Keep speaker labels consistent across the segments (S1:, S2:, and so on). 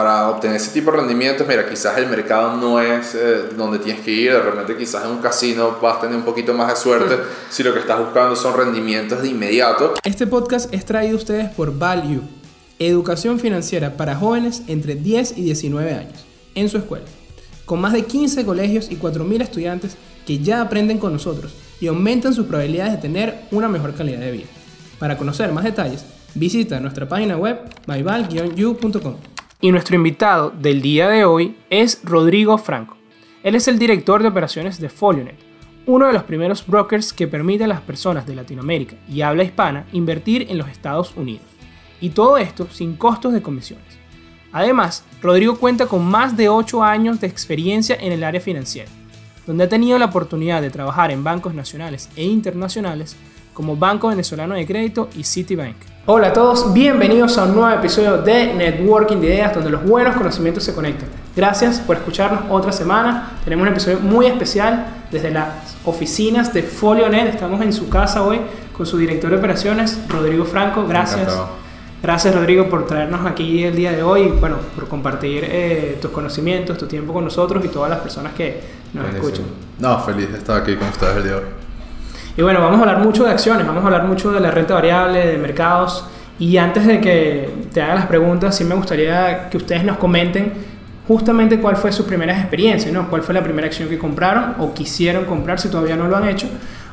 S1: para obtener ese tipo de rendimientos, mira, quizás el mercado no es eh, donde tienes que ir, de repente quizás en un casino vas a tener un poquito más de suerte si lo que estás buscando son rendimientos de inmediato.
S2: Este podcast es traído a ustedes por Value, educación financiera para jóvenes entre 10 y 19 años, en su escuela, con más de 15 colegios y 4.000 estudiantes que ya aprenden con nosotros y aumentan sus probabilidades de tener una mejor calidad de vida. Para conocer más detalles, visita nuestra página web myval-u.com. Y nuestro invitado del día de hoy es Rodrigo Franco. Él es el director de operaciones de Folionet, uno de los primeros brokers que permite a las personas de Latinoamérica y habla hispana invertir en los Estados Unidos. Y todo esto sin costos de comisiones. Además, Rodrigo cuenta con más de 8 años de experiencia en el área financiera, donde ha tenido la oportunidad de trabajar en bancos nacionales e internacionales como Banco Venezolano de Crédito y Citibank. Hola a todos, bienvenidos a un nuevo episodio de Networking de Ideas donde los buenos conocimientos se conectan. Gracias por escucharnos otra semana. Tenemos un episodio muy especial desde las oficinas de FolioNet. Estamos en su casa hoy con su director de operaciones, Rodrigo Franco. Gracias. Gracias Rodrigo por traernos aquí el día de hoy, bueno, por compartir eh, tus conocimientos, tu tiempo con nosotros y todas las personas que nos escuchan.
S1: No, feliz de estar aquí con ustedes el día de hoy.
S2: Y bueno, vamos a hablar mucho de acciones, vamos a hablar mucho de la renta variable, de mercados. Y antes de que te haga las preguntas, sí me gustaría que ustedes nos comenten justamente cuál fue su primera experiencia, ¿no? ¿Cuál fue la primera acción que compraron o quisieron comprar si todavía no lo han hecho?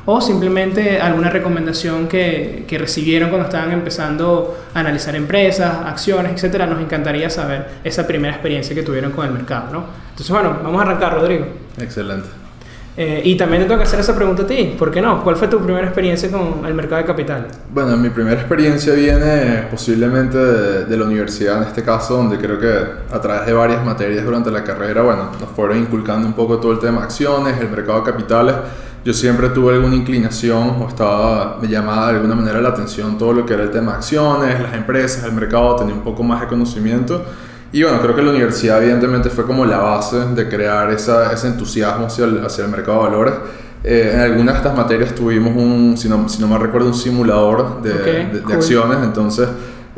S2: O simplemente alguna recomendación que, que recibieron cuando estaban empezando a analizar empresas, acciones, etcétera. Nos encantaría saber esa primera experiencia que tuvieron con el mercado, ¿no? Entonces, bueno, vamos a arrancar, Rodrigo.
S1: Excelente.
S2: Eh, y también te tengo que hacer esa pregunta a ti, ¿por qué no? ¿Cuál fue tu primera experiencia con el mercado de capital?
S1: Bueno, mi primera experiencia viene posiblemente de, la universidad, en este caso, donde creo que a través de varias materias durante la carrera, bueno, nos fueron inculcando un poco todo el tema de acciones, el mercado de capitales. Yo siempre tuve alguna inclinación o estaba, me llamaba de alguna manera la atención todo lo que era el tema de acciones, las empresas, el mercado, tenía un poco más de conocimiento. Y bueno, creo que la universidad evidentemente fue como la base de crear esa, ese entusiasmo hacia el, hacia el mercado de valores. Eh, en algunas de estas materias tuvimos un, si no, si no me recuerdo, un simulador de, de, acciones, entonces,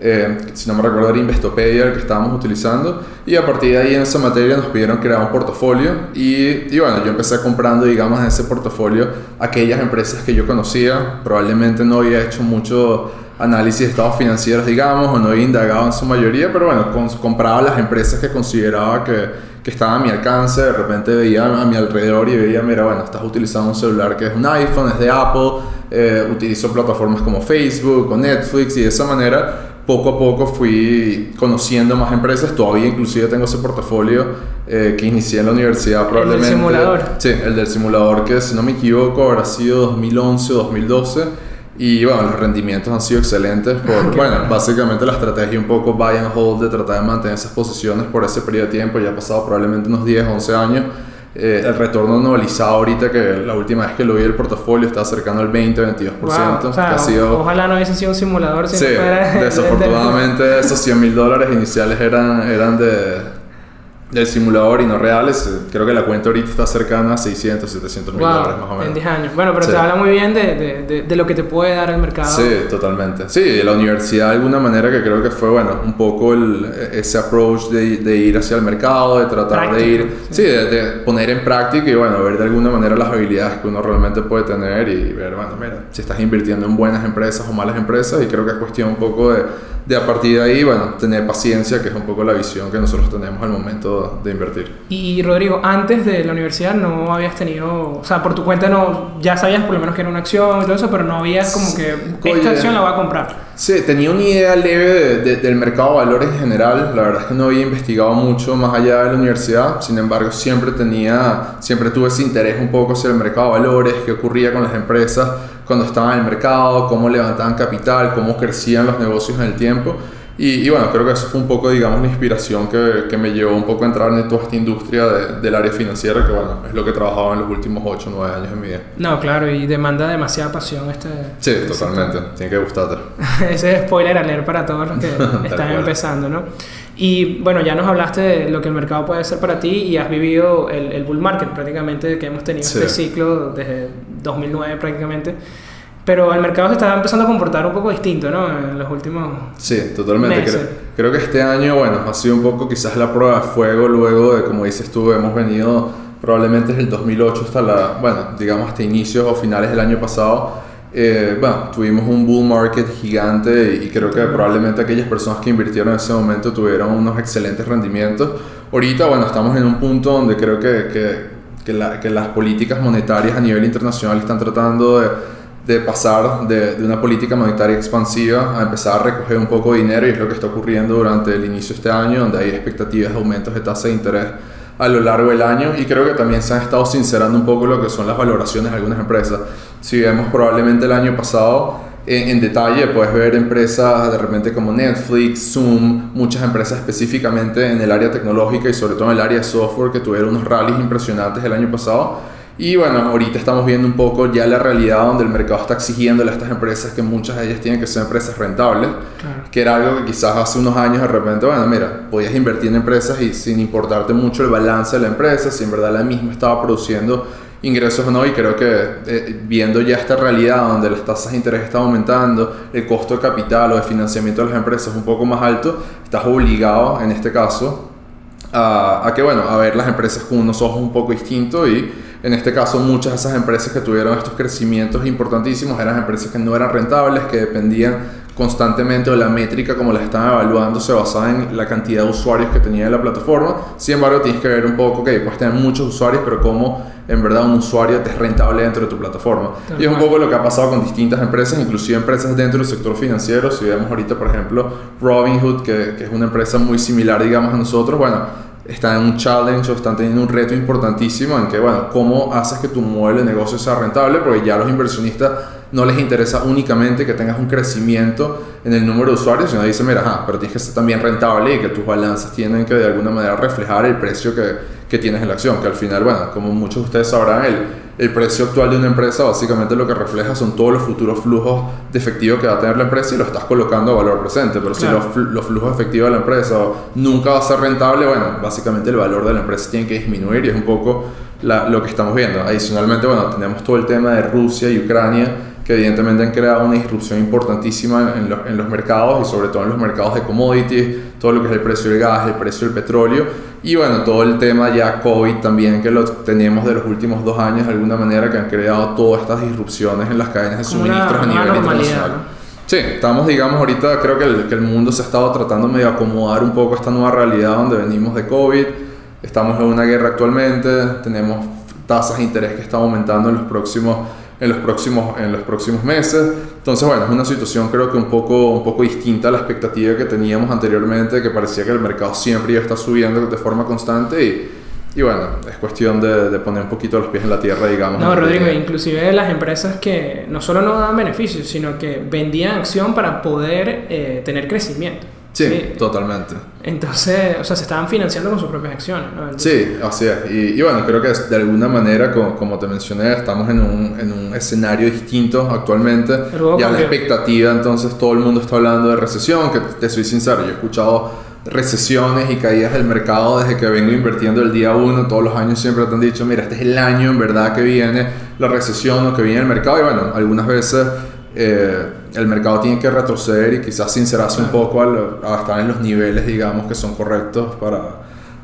S1: eh, si no me recuerdo, era Investopedia el que estábamos utilizando, y a partir de ahí en esa materia nos pidieron crear un portafolio, y, y bueno, yo empecé comprando, digamos, en ese portafolio aquellas empresas que yo conocía, probablemente no había hecho mucho análisis de estados financieros, digamos, o no he indagado en su mayoría, pero bueno, compraba las empresas que consideraba que, que estaban a mi alcance, de repente veía a mi alrededor y veía, mira, bueno, estás utilizando un celular que es un iPhone, es de Apple, eh, utilizo plataformas como Facebook o Netflix y de esa manera poco a poco fui conociendo más empresas, todavía inclusive tengo ese portafolio eh, que inicié en la universidad probablemente.
S2: ¿El del simulador?
S1: Sí, el del simulador que si no me equivoco habrá sido 2011 o 2012 y bueno, los rendimientos han sido excelentes por, bueno, básicamente la estrategia un poco buy and hold de tratar de mantener esas posiciones por ese periodo de tiempo, ya ha pasado probablemente unos 10, 11 años. Eh, el retorno anualizado ahorita, que la última vez que lo vi el portafolio está cercano al 20-22%.
S2: o sea, ojalá no hubiese sido un simulador.
S1: Si sí, desafortunadamente esos 100 mil dólares iniciales eran, eran de del simulador y no reales, eh, creo que la cuenta ahorita está cercana a 600, 700 mil dólares más o menos.
S2: En 10 años. Bueno, pero te habla muy bien de, de, de, lo que te puede dar el mercado.
S1: Sí, totalmente. Sí, de la universidad de alguna manera que creo que fue, bueno, un poco el, ese approach de, de ir hacia el mercado, de tratar de ir, sí, de, poner en práctica y bueno, ver de alguna manera las habilidades que uno realmente puede tener y ver, bueno, mira, si estás invirtiendo en buenas empresas o malas empresas y creo que es cuestión un poco de de a partir de ahí, bueno, tener paciencia, que es un poco la visión que nosotros tenemos al momento de invertir.
S2: Y Rodrigo, antes de la universidad no habías tenido, o sea, por tu cuenta no, ya sabías por lo menos que era una acción y todo eso, pero no habías como que esta acción la voy a comprar.
S1: Sí, tenía una idea leve del mercado de valores en general. La verdad es que no había investigado mucho más allá de la universidad. Sin embargo, siempre tenía, siempre tuve ese interés un poco hacia el mercado de valores, qué ocurría con las empresas cuando estaban en el mercado, cómo levantaban capital, cómo crecían los negocios en el tiempo. Y, bueno, creo que eso fue un poco, digamos, la inspiración que, que, me llevó un poco a entrar en toda esta industria del área financiera, que bueno, es lo que he trabajado en los últimos 8 o 9 años en mi vida.
S2: No, claro, y demanda demasiada pasión este...
S1: Sí, totalmente, tiene que gustarte.
S2: Ese spoiler a leer para todos los que están empezando, ¿no? Y bueno, ya nos hablaste de lo que el mercado puede ser para ti y has vivido el, el bull market prácticamente que hemos tenido este ciclo desde 2009 prácticamente. Pero el mercado se está empezando a comportar un poco distinto, ¿no? En los últimos.
S1: Sí, totalmente. Creo, creo que este año, bueno, ha sido un poco quizás la prueba de fuego luego de, como dices tú, hemos venido probablemente desde el 2008 hasta la, bueno, digamos hasta inicios o finales del año pasado. Eh, bueno, tuvimos un bull market gigante y creo que probablemente aquellas personas que invirtieron en ese momento tuvieron unos excelentes rendimientos. Ahorita, bueno, estamos en un punto donde creo que, que, que, que las políticas monetarias a nivel internacional están tratando de de pasar de, de, una política monetaria expansiva a empezar a recoger un poco de dinero y es lo que está ocurriendo durante el inicio de este año, donde hay expectativas de aumentos de tasa de interés a lo largo del año y creo que también se han estado sincerando un poco lo que son las valoraciones de algunas empresas. Si vemos probablemente el año pasado en, en detalle, puedes ver empresas de repente como Netflix, Zoom, muchas empresas específicamente en el área tecnológica y sobre todo en el área de software que tuvieron unos rallies impresionantes el año pasado y bueno, ahorita estamos viendo un poco ya la realidad donde el mercado está exigiéndole a estas empresas que muchas de ellas tienen que ser empresas rentables, que era algo que quizás hace unos años de repente, bueno, mira, podías invertir en empresas y sin importarte mucho el balance de la empresa, si en verdad la misma estaba produciendo ingresos o no, y creo que eh, viendo ya esta realidad donde las tasas de interés están aumentando, el costo de capital o de financiamiento de las empresas es un poco más alto, estás obligado en este caso a, a que, bueno, a ver las empresas con unos ojos un poco distintos y en este caso, muchas de esas empresas que tuvieron estos crecimientos importantísimos eran empresas que no eran rentables, que dependían constantemente de la métrica como la estaban evaluando, se basaba en la cantidad de usuarios que tenía la plataforma. Sin embargo, tienes que ver un poco, que puedes tener muchos usuarios, pero cómo en verdad un usuario te es rentable dentro de tu plataforma. y es un poco lo que ha pasado con distintas empresas, inclusive empresas dentro del sector financiero. Si vemos ahorita, por ejemplo, Robinhood, que, que es una empresa muy similar, digamos, a nosotros, bueno, están en un challenge o están teniendo un reto importantísimo en que, bueno, ¿cómo haces que tu modelo de negocio sea rentable? Porque ya a los inversionistas no les interesa únicamente que tengas un crecimiento en el número de usuarios, sino dicen, mira, ajá, pero tienes que ser también rentable y que tus balanzas tienen que de alguna manera reflejar el precio que, que tienes en la acción, que al final, bueno, como muchos de ustedes sabrán, el, el precio actual de una empresa básicamente lo que refleja son todos los futuros flujos de efectivo que va a tener la empresa y lo estás colocando a valor presente, pero si los, los, flujos efectivos de la empresa nunca va a ser rentable, bueno, básicamente el valor de la empresa tiene que disminuir y es un poco la, lo que estamos viendo. Adicionalmente, bueno, tenemos todo el tema de Rusia y Ucrania que evidentemente han creado una disrupción importantísima en, los, en los mercados y sobre todo en los mercados de commodities, todo lo que es el precio del gas, el precio del petróleo y bueno, todo el tema ya COVID también que lo tenemos de los últimos dos años de alguna manera que han creado todas estas disrupciones en las cadenas de suministros a nivel internacional. Sí, estamos, digamos, ahorita creo que el, que el mundo se ha estado tratando medio acomodar un poco a esta nueva realidad donde venimos de COVID, estamos en una guerra actualmente, tenemos tasas de interés que están aumentando en los próximos en los próximos, en los próximos meses. Entonces, bueno, es una situación creo que un poco, un poco distinta a la expectativa que teníamos anteriormente, que parecía que el mercado siempre iba a estar subiendo de forma constante y, y bueno, es cuestión de, de, poner un poquito los pies en la tierra, digamos.
S2: No, Rodrigo, inclusive las empresas que no solo no dan beneficios, sino que vendían acción para poder eh, tener crecimiento.
S1: Sí, totalmente.
S2: Entonces, o sea, se estaban financiando con sus propias acciones, ¿no?
S1: sí, así es. Y, y, bueno, creo que de alguna manera, como, como te mencioné, estamos en un, en un escenario distinto actualmente. Ya la expectativa, entonces todo el mundo está hablando de recesión, que te soy sincero, yo he escuchado recesiones y caídas del mercado desde que vengo invirtiendo el día uno, todos los años siempre te han dicho, mira, este es el año en verdad que viene la recesión o que viene el mercado y bueno, algunas veces eh, el mercado tiene que retroceder y quizás sincerarse un poco a, a, estar en los niveles, digamos, que son correctos para,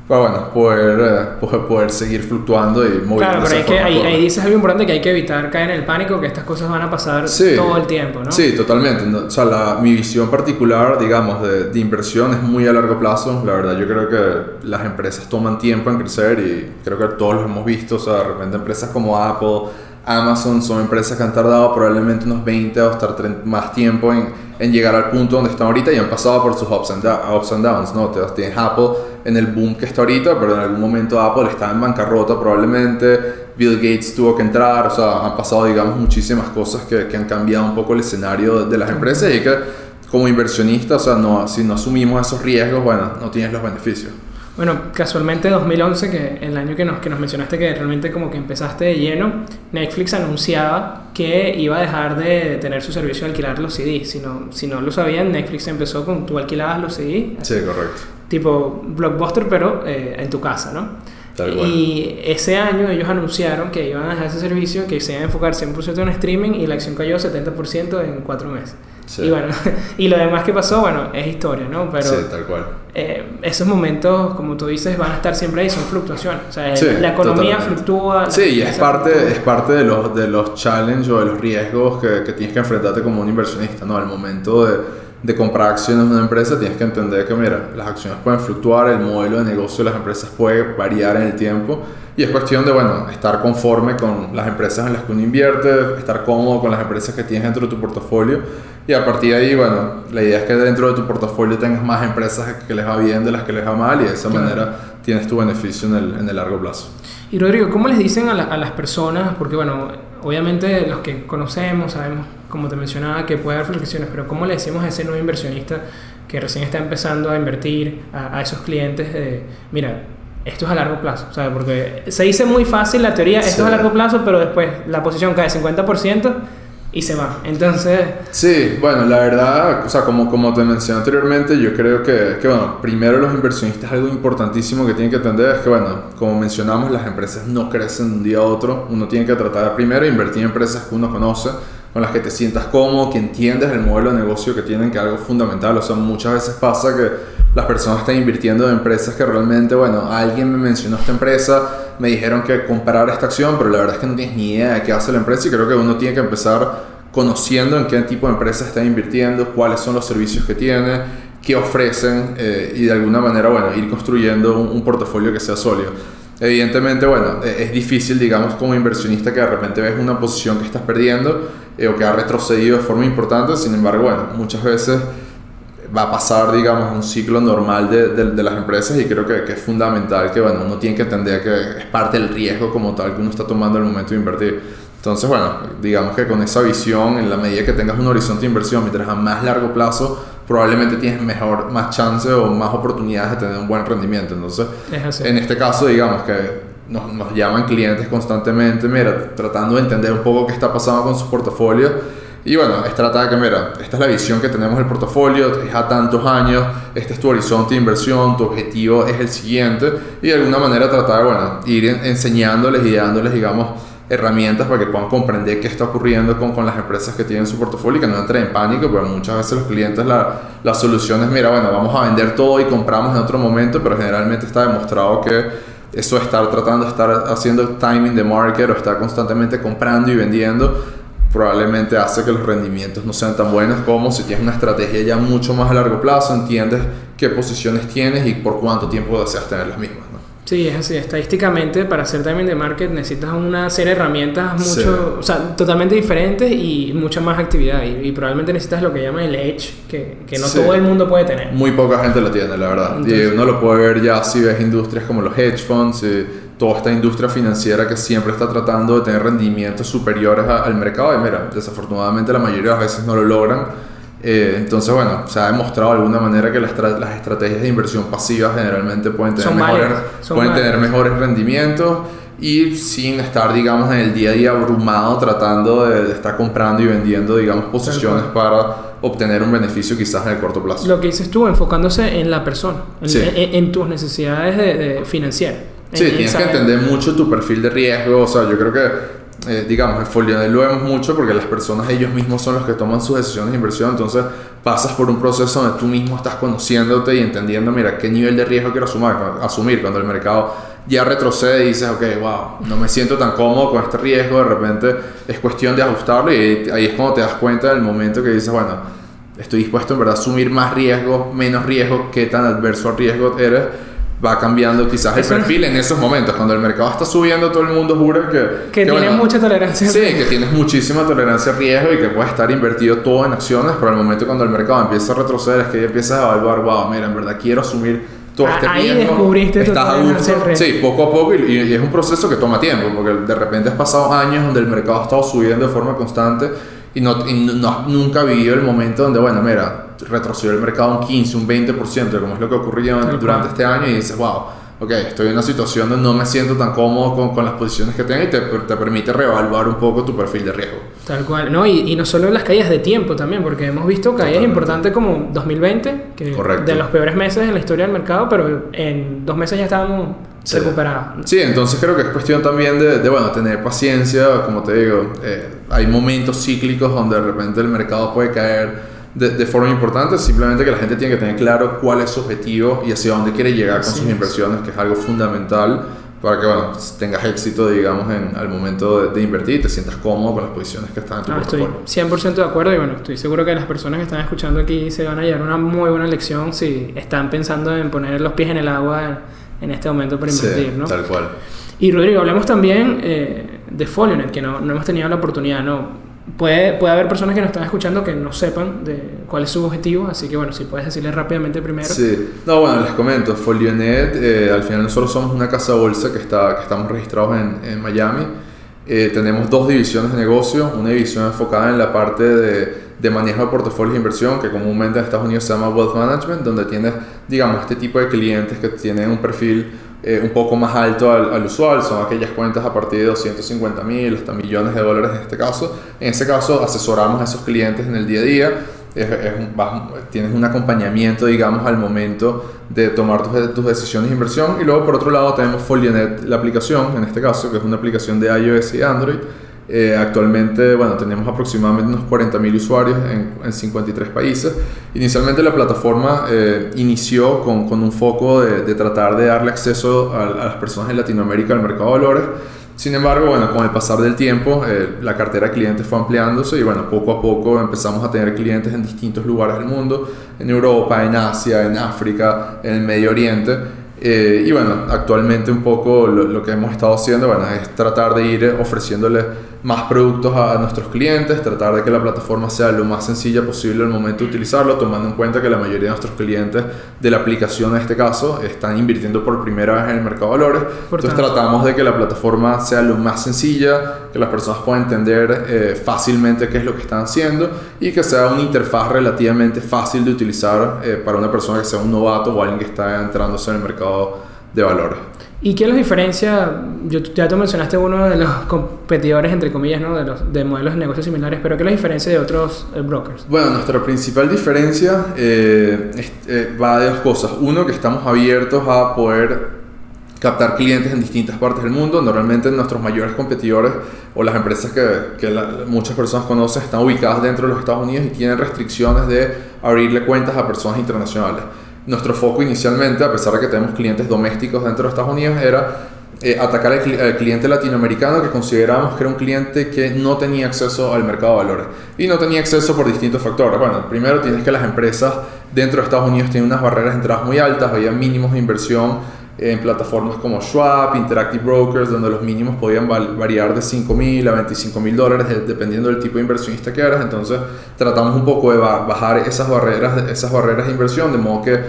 S1: para bueno, poder, eh, poder, poder, seguir fluctuando y moviéndose.
S2: Claro, pero es que ahí, ahí, dices algo importante que hay que evitar caer en el pánico, que estas cosas van a pasar
S1: sí,
S2: todo el tiempo, ¿no?
S1: Sí, totalmente. O sea, la, mi visión particular, digamos, de, de, inversión es muy a largo plazo. La verdad, yo creo que las empresas toman tiempo en crecer y creo que todos los hemos visto. O sea, de repente empresas como Apple, Amazon son empresas que han tardado probablemente unos 20 o hasta más tiempo en, llegar al punto donde están ahorita y han pasado por sus ups and, downs, ¿no? Tienes Apple en el boom que está ahorita, pero en algún momento Apple está en bancarrota probablemente, Bill Gates tuvo que entrar, o sea, han pasado, digamos, muchísimas cosas que, que han cambiado un poco el escenario de, de las empresas y que como inversionista, o sea, no, si no asumimos esos riesgos, bueno, no tienes los beneficios.
S2: Bueno, casualmente 2011, que el año que nos, que nos mencionaste que realmente como que empezaste de lleno, Netflix anunciaba que iba a dejar de tener su servicio de alquilar los CDs. Si no, si no lo sabían, Netflix empezó con tú alquilabas los CDs.
S1: Sí, correcto.
S2: Tipo Blockbuster, pero eh, en tu casa, ¿no?
S1: Tal cual.
S2: Y ese año ellos anunciaron que iban a dejar ese servicio, que se iban a enfocar 100% en streaming y la acción cayó 70% en cuatro meses.
S1: Sí.
S2: Y bueno, y lo demás que pasó, bueno, es historia, ¿no? Pero
S1: sí, tal cual.
S2: eh, esos momentos, como tú dices, van a estar siempre ahí, son fluctuaciones. O sea,
S1: Sí,
S2: la economía
S1: totalmente.
S2: fluctúa.
S1: Sí, y es parte,
S2: fluctúa.
S1: es parte de los, de los challenges o de los riesgos que, que tienes que enfrentarte como un inversionista, ¿no? Al momento de, de comprar acciones de una empresa tienes que entender que, mira, las acciones pueden fluctuar, el modelo de negocio de las empresas puede variar en el tiempo y es cuestión de, bueno, estar conforme con las empresas en las que uno invierte, estar cómodo con las empresas que tienes dentro de tu portafolio y a partir de ahí, bueno, la idea es que dentro de tu portafolio tengas más empresas que les va bien de las que les va mal y de esa
S2: Claro.
S1: manera tienes tu beneficio en el, en el largo plazo.
S2: Y Rodrigo, ¿cómo les dicen a, la- a las personas? Porque bueno, obviamente los que conocemos, sabemos, como te mencionaba, que puede haber fluctuaciones, pero ¿cómo le decimos a ese nuevo inversionista que recién está empezando a invertir, a, a esos clientes de, mira, esto es a largo plazo? Sea, porque se dice muy fácil la teoría, esto
S1: Sí.
S2: es a largo plazo, pero después la posición cae 50% y se va. Entonces,
S1: Sí, bueno, la verdad, o sea, como, como te mencioné anteriormente, yo creo que, que, bueno, primero los inversionistas algo importantísimo que tienen que entender es que, bueno, como mencionamos, las empresas no crecen de un día a otro. Uno tiene que tratar de primero invertir en empresas que uno conoce, con las que te sientas cómodo, que entiendes el modelo de negocio que tienen, que es algo fundamental. O sea, muchas veces pasa que las personas están invirtiendo en empresas que realmente, bueno, alguien me mencionó esta empresa, me dijeron que comprar esta acción, pero la verdad es que no tienes ni idea de qué hace la empresa y creo que uno tiene que empezar conociendo en qué tipo de empresa está invirtiendo, cuáles son los servicios que tiene, qué ofrecen eh, y de alguna manera, bueno, ir construyendo un portafolio que sea sólido. Evidentemente, bueno, eh, es difícil, digamos, como inversionista que de repente ves una posición que estás perdiendo eh, o que ha retrocedido de forma importante, sin embargo, bueno, muchas veces va a pasar, digamos, un ciclo normal de, de- de las empresas y creo que, que es fundamental que, bueno, uno tiene que entender que es parte del riesgo como tal que uno está tomando al momento de invertir. Entonces, bueno, digamos que con esa visión, en la medida que tengas un horizonte de inversión, mientras a más largo plazo, probablemente tienes mejor, más chance o más oportunidades de tener un buen rendimiento. Entonces,
S2: es
S1: en este caso, digamos que nos, nos llaman clientes constantemente, mira, tratando de entender un poco qué está pasando con sus portafolios. Y bueno, es tratar de que, mira, esta es la visión que tenemos del portafolio, es a tantos años, este es tu horizonte de inversión, tu objetivo es el siguiente, y de alguna manera tratar bueno, ir en- enseñándoles y dándoles, digamos, herramientas para que puedan comprender qué está ocurriendo con, con las empresas que tienen su portafolio y que no entren en pánico, porque muchas veces los clientes la, la solución es, mira, bueno, vamos a vender todo y compramos en otro momento, pero generalmente está demostrado que eso estar tratando de estar haciendo timing de market o estar constantemente comprando y vendiendo probablemente hace que los rendimientos no sean tan buenos como si tienes una estrategia ya mucho más a largo plazo, entiendes qué posiciones tienes y por cuánto tiempo deseas tener las mismas.
S2: Sí, es así. Estadísticamente, para hacer timing de market necesitas una serie de herramientas mucho,
S1: Sí.
S2: o sea, totalmente diferentes y mucha más actividad. Y, y probablemente necesitas lo que llaman el edge, que, que no
S1: Sí.
S2: todo el mundo puede tener.
S1: Muy poca gente lo tiene, la verdad.
S2: Entonces-
S1: y uno lo puede ver ya si ves industrias como los hedge funds y toda esta industria financiera que siempre está tratando de tener rendimientos superiores a- al mercado. Y mira, desafortunadamente la mayoría de las veces no lo logran. Eh, entonces, bueno, se ha demostrado de alguna manera que las, las estrategias de inversión pasiva generalmente pueden tener,
S2: Son
S1: mejores, pueden tener mejores rendimientos y sin estar, digamos, en el día a día abrumado tratando de, de estar comprando y vendiendo, digamos, posiciones para obtener un beneficio quizás en el corto plazo.
S2: Lo que dices tú, enfocándose en la persona, en,
S1: Sí.
S2: en- en tus necesidades de, de financieras.
S1: Sí,
S2: En- en
S1: tienes que entender mucho tu perfil de riesgo. O sea, yo creo que, eh, digamos, en Folionel lo vemos mucho porque las personas ellos mismos son los que toman sus decisiones de inversión. Entonces, pasas por un proceso donde tú mismo estás conociéndote y entendiendo, mira, qué nivel de riesgo quiero asumir, asumir cuando el mercado ya retrocede y dices, ok, wow, no me siento tan cómodo con este riesgo. De repente es cuestión de ajustarlo y ahí es cuando te das cuenta del momento que dices, bueno, estoy dispuesto en verdad a asumir más riesgo, menos riesgo, qué tan adverso al riesgo eres, va cambiando quizás el
S2: no-
S1: perfil en esos momentos. Cuando el mercado está subiendo, todo el mundo jura que...
S2: Que tiene
S1: bueno,
S2: mucha tolerancia.
S1: Sí, que tienes muchísima tolerancia al riesgo y que puedes estar invertido todo en acciones, pero al momento cuando el mercado empieza a retroceder es que ya empiezas a evaluar, wow, mira, en verdad quiero asumir todo
S2: Ah,
S1: este
S2: ahí
S1: riesgo.
S2: descubriste
S1: Estás a gusto. Sí, poco a poco y, y es un proceso que toma tiempo, porque de repente has pasado años donde el mercado ha estado subiendo de forma constante y no, y no- nunca vivido el momento donde, bueno, mira, retrocedió el mercado un 15, un 20%, como es lo que ocurrió durante
S2: cual.
S1: este año y dices, wow, ok, estoy en una situación donde no me siento tan cómodo con, con las posiciones que tengo y te, te permite reevaluar un poco tu perfil de riesgo.
S2: Tal cual, no, y, y no solo las caídas de tiempo también, porque hemos visto caídas importantes como 2020, que
S1: Correcto.
S2: de los peores meses en la historia del mercado, pero en dos meses ya estábamos
S1: Sí.
S2: recuperados.
S1: Sí, entonces creo que es cuestión también de, de, bueno, tener paciencia, como te digo, eh, hay momentos cíclicos donde de repente el mercado puede caer de, de, forma importante, simplemente que la gente tiene que tener claro cuál es su objetivo y hacia dónde quiere llegar con sus inversiones, que es algo fundamental para que bueno, tengas éxito, digamos, en, al momento de, invertir y te sientas cómodo con las posiciones que están en tu
S2: ah, Estoy 100% de acuerdo y bueno, estoy seguro que las personas que están escuchando aquí se van a llevar una muy buena lección si están pensando en poner los pies en el agua en este momento para invertir,
S1: sí,
S2: ¿no?
S1: Tal cual.
S2: Y Rodrigo, hablemos también eh, de Folionet, que no, no hemos tenido la oportunidad, ¿no? Puede, puede haber personas que nos están escuchando que no sepan de cuál es su objetivo, así que bueno, si puedes decirles rápidamente primero.
S1: Sí, no, bueno, les comento, Folionet, eh, al final nosotros somos una casa bolsa que, está, que estamos registrados en, en Miami. Eh, tenemos dos divisiones de negocio, una división enfocada en la parte de, de manejo de portafolios de inversión, que comúnmente en Estados Unidos se llama Wealth Management, donde tienes, digamos, este tipo de clientes que tienen un perfil eh, un poco más alto al, usual, son aquellas cuentas a partir de 250 mil hasta millones de dólares en este caso. En ese caso asesoramos a esos clientes en el día a día, tienes un acompañamiento, digamos, al momento de tomar tus, tus, decisiones de inversión. Y luego, por otro lado, tenemos Folionet, la aplicación, en este caso, que es una aplicación de iOS y Android, eh, actualmente, bueno, tenemos aproximadamente unos 40.000 usuarios en, en, 53 países. Inicialmente la plataforma eh, inició con, con, un foco de, de, tratar de darle acceso a, a, las personas en Latinoamérica al mercado de valores. Sin embargo, bueno, con el pasar del tiempo, eh, la cartera de clientes fue ampliándose y bueno, poco a poco empezamos a tener clientes en distintos lugares del mundo, en Europa, en Asia, en África, en el Medio Oriente. Eh, y bueno, actualmente un poco lo, lo, que hemos estado haciendo bueno, es tratar de ir ofreciéndole más productos a, nuestros clientes, tratar de que la plataforma sea lo más sencilla posible al momento de utilizarlo, tomando en cuenta que la mayoría de nuestros clientes de la aplicación en este caso están invirtiendo por primera vez en el mercado de valores. Entonces tratamos de que la plataforma sea lo más sencilla, que las personas puedan entender eh, fácilmente qué es lo que están haciendo y que sea una interfaz relativamente fácil de utilizar eh, para una persona que sea un novato o alguien que está entrándose en el mercado de valores.
S2: ¿Y qué los diferencia? Yo, ya tú mencionaste uno de los competidores, entre comillas, ¿no? de, los, de modelos de negocios similares, pero ¿qué los diferencia de otros eh, brokers?
S1: Bueno, nuestra principal diferencia eh, eh, va de dos cosas. Uno, que estamos abiertos a poder captar clientes en distintas partes del mundo. Normalmente nuestros mayores competidores o las empresas que, que muchas personas conocen están ubicadas dentro de los Estados Unidos y tienen restricciones de abrirle cuentas a personas internacionales nuestro foco inicialmente, a pesar de que tenemos clientes domésticos dentro de Estados Unidos, era eh, atacar al, cliente latinoamericano que considerábamos que era un cliente que no tenía acceso al mercado de valores. Y no tenía acceso por distintos factores. Bueno, primero tienes que las empresas dentro de Estados Unidos tienen unas barreras de entrada muy altas, había mínimos de inversión en plataformas como Schwab, Interactive Brokers, donde los mínimos podían variar de 5 mil a 25 mil dólares dependiendo del tipo de inversionista que eras. Entonces tratamos un poco de bajar esas barreras, esas barreras de inversión, de modo que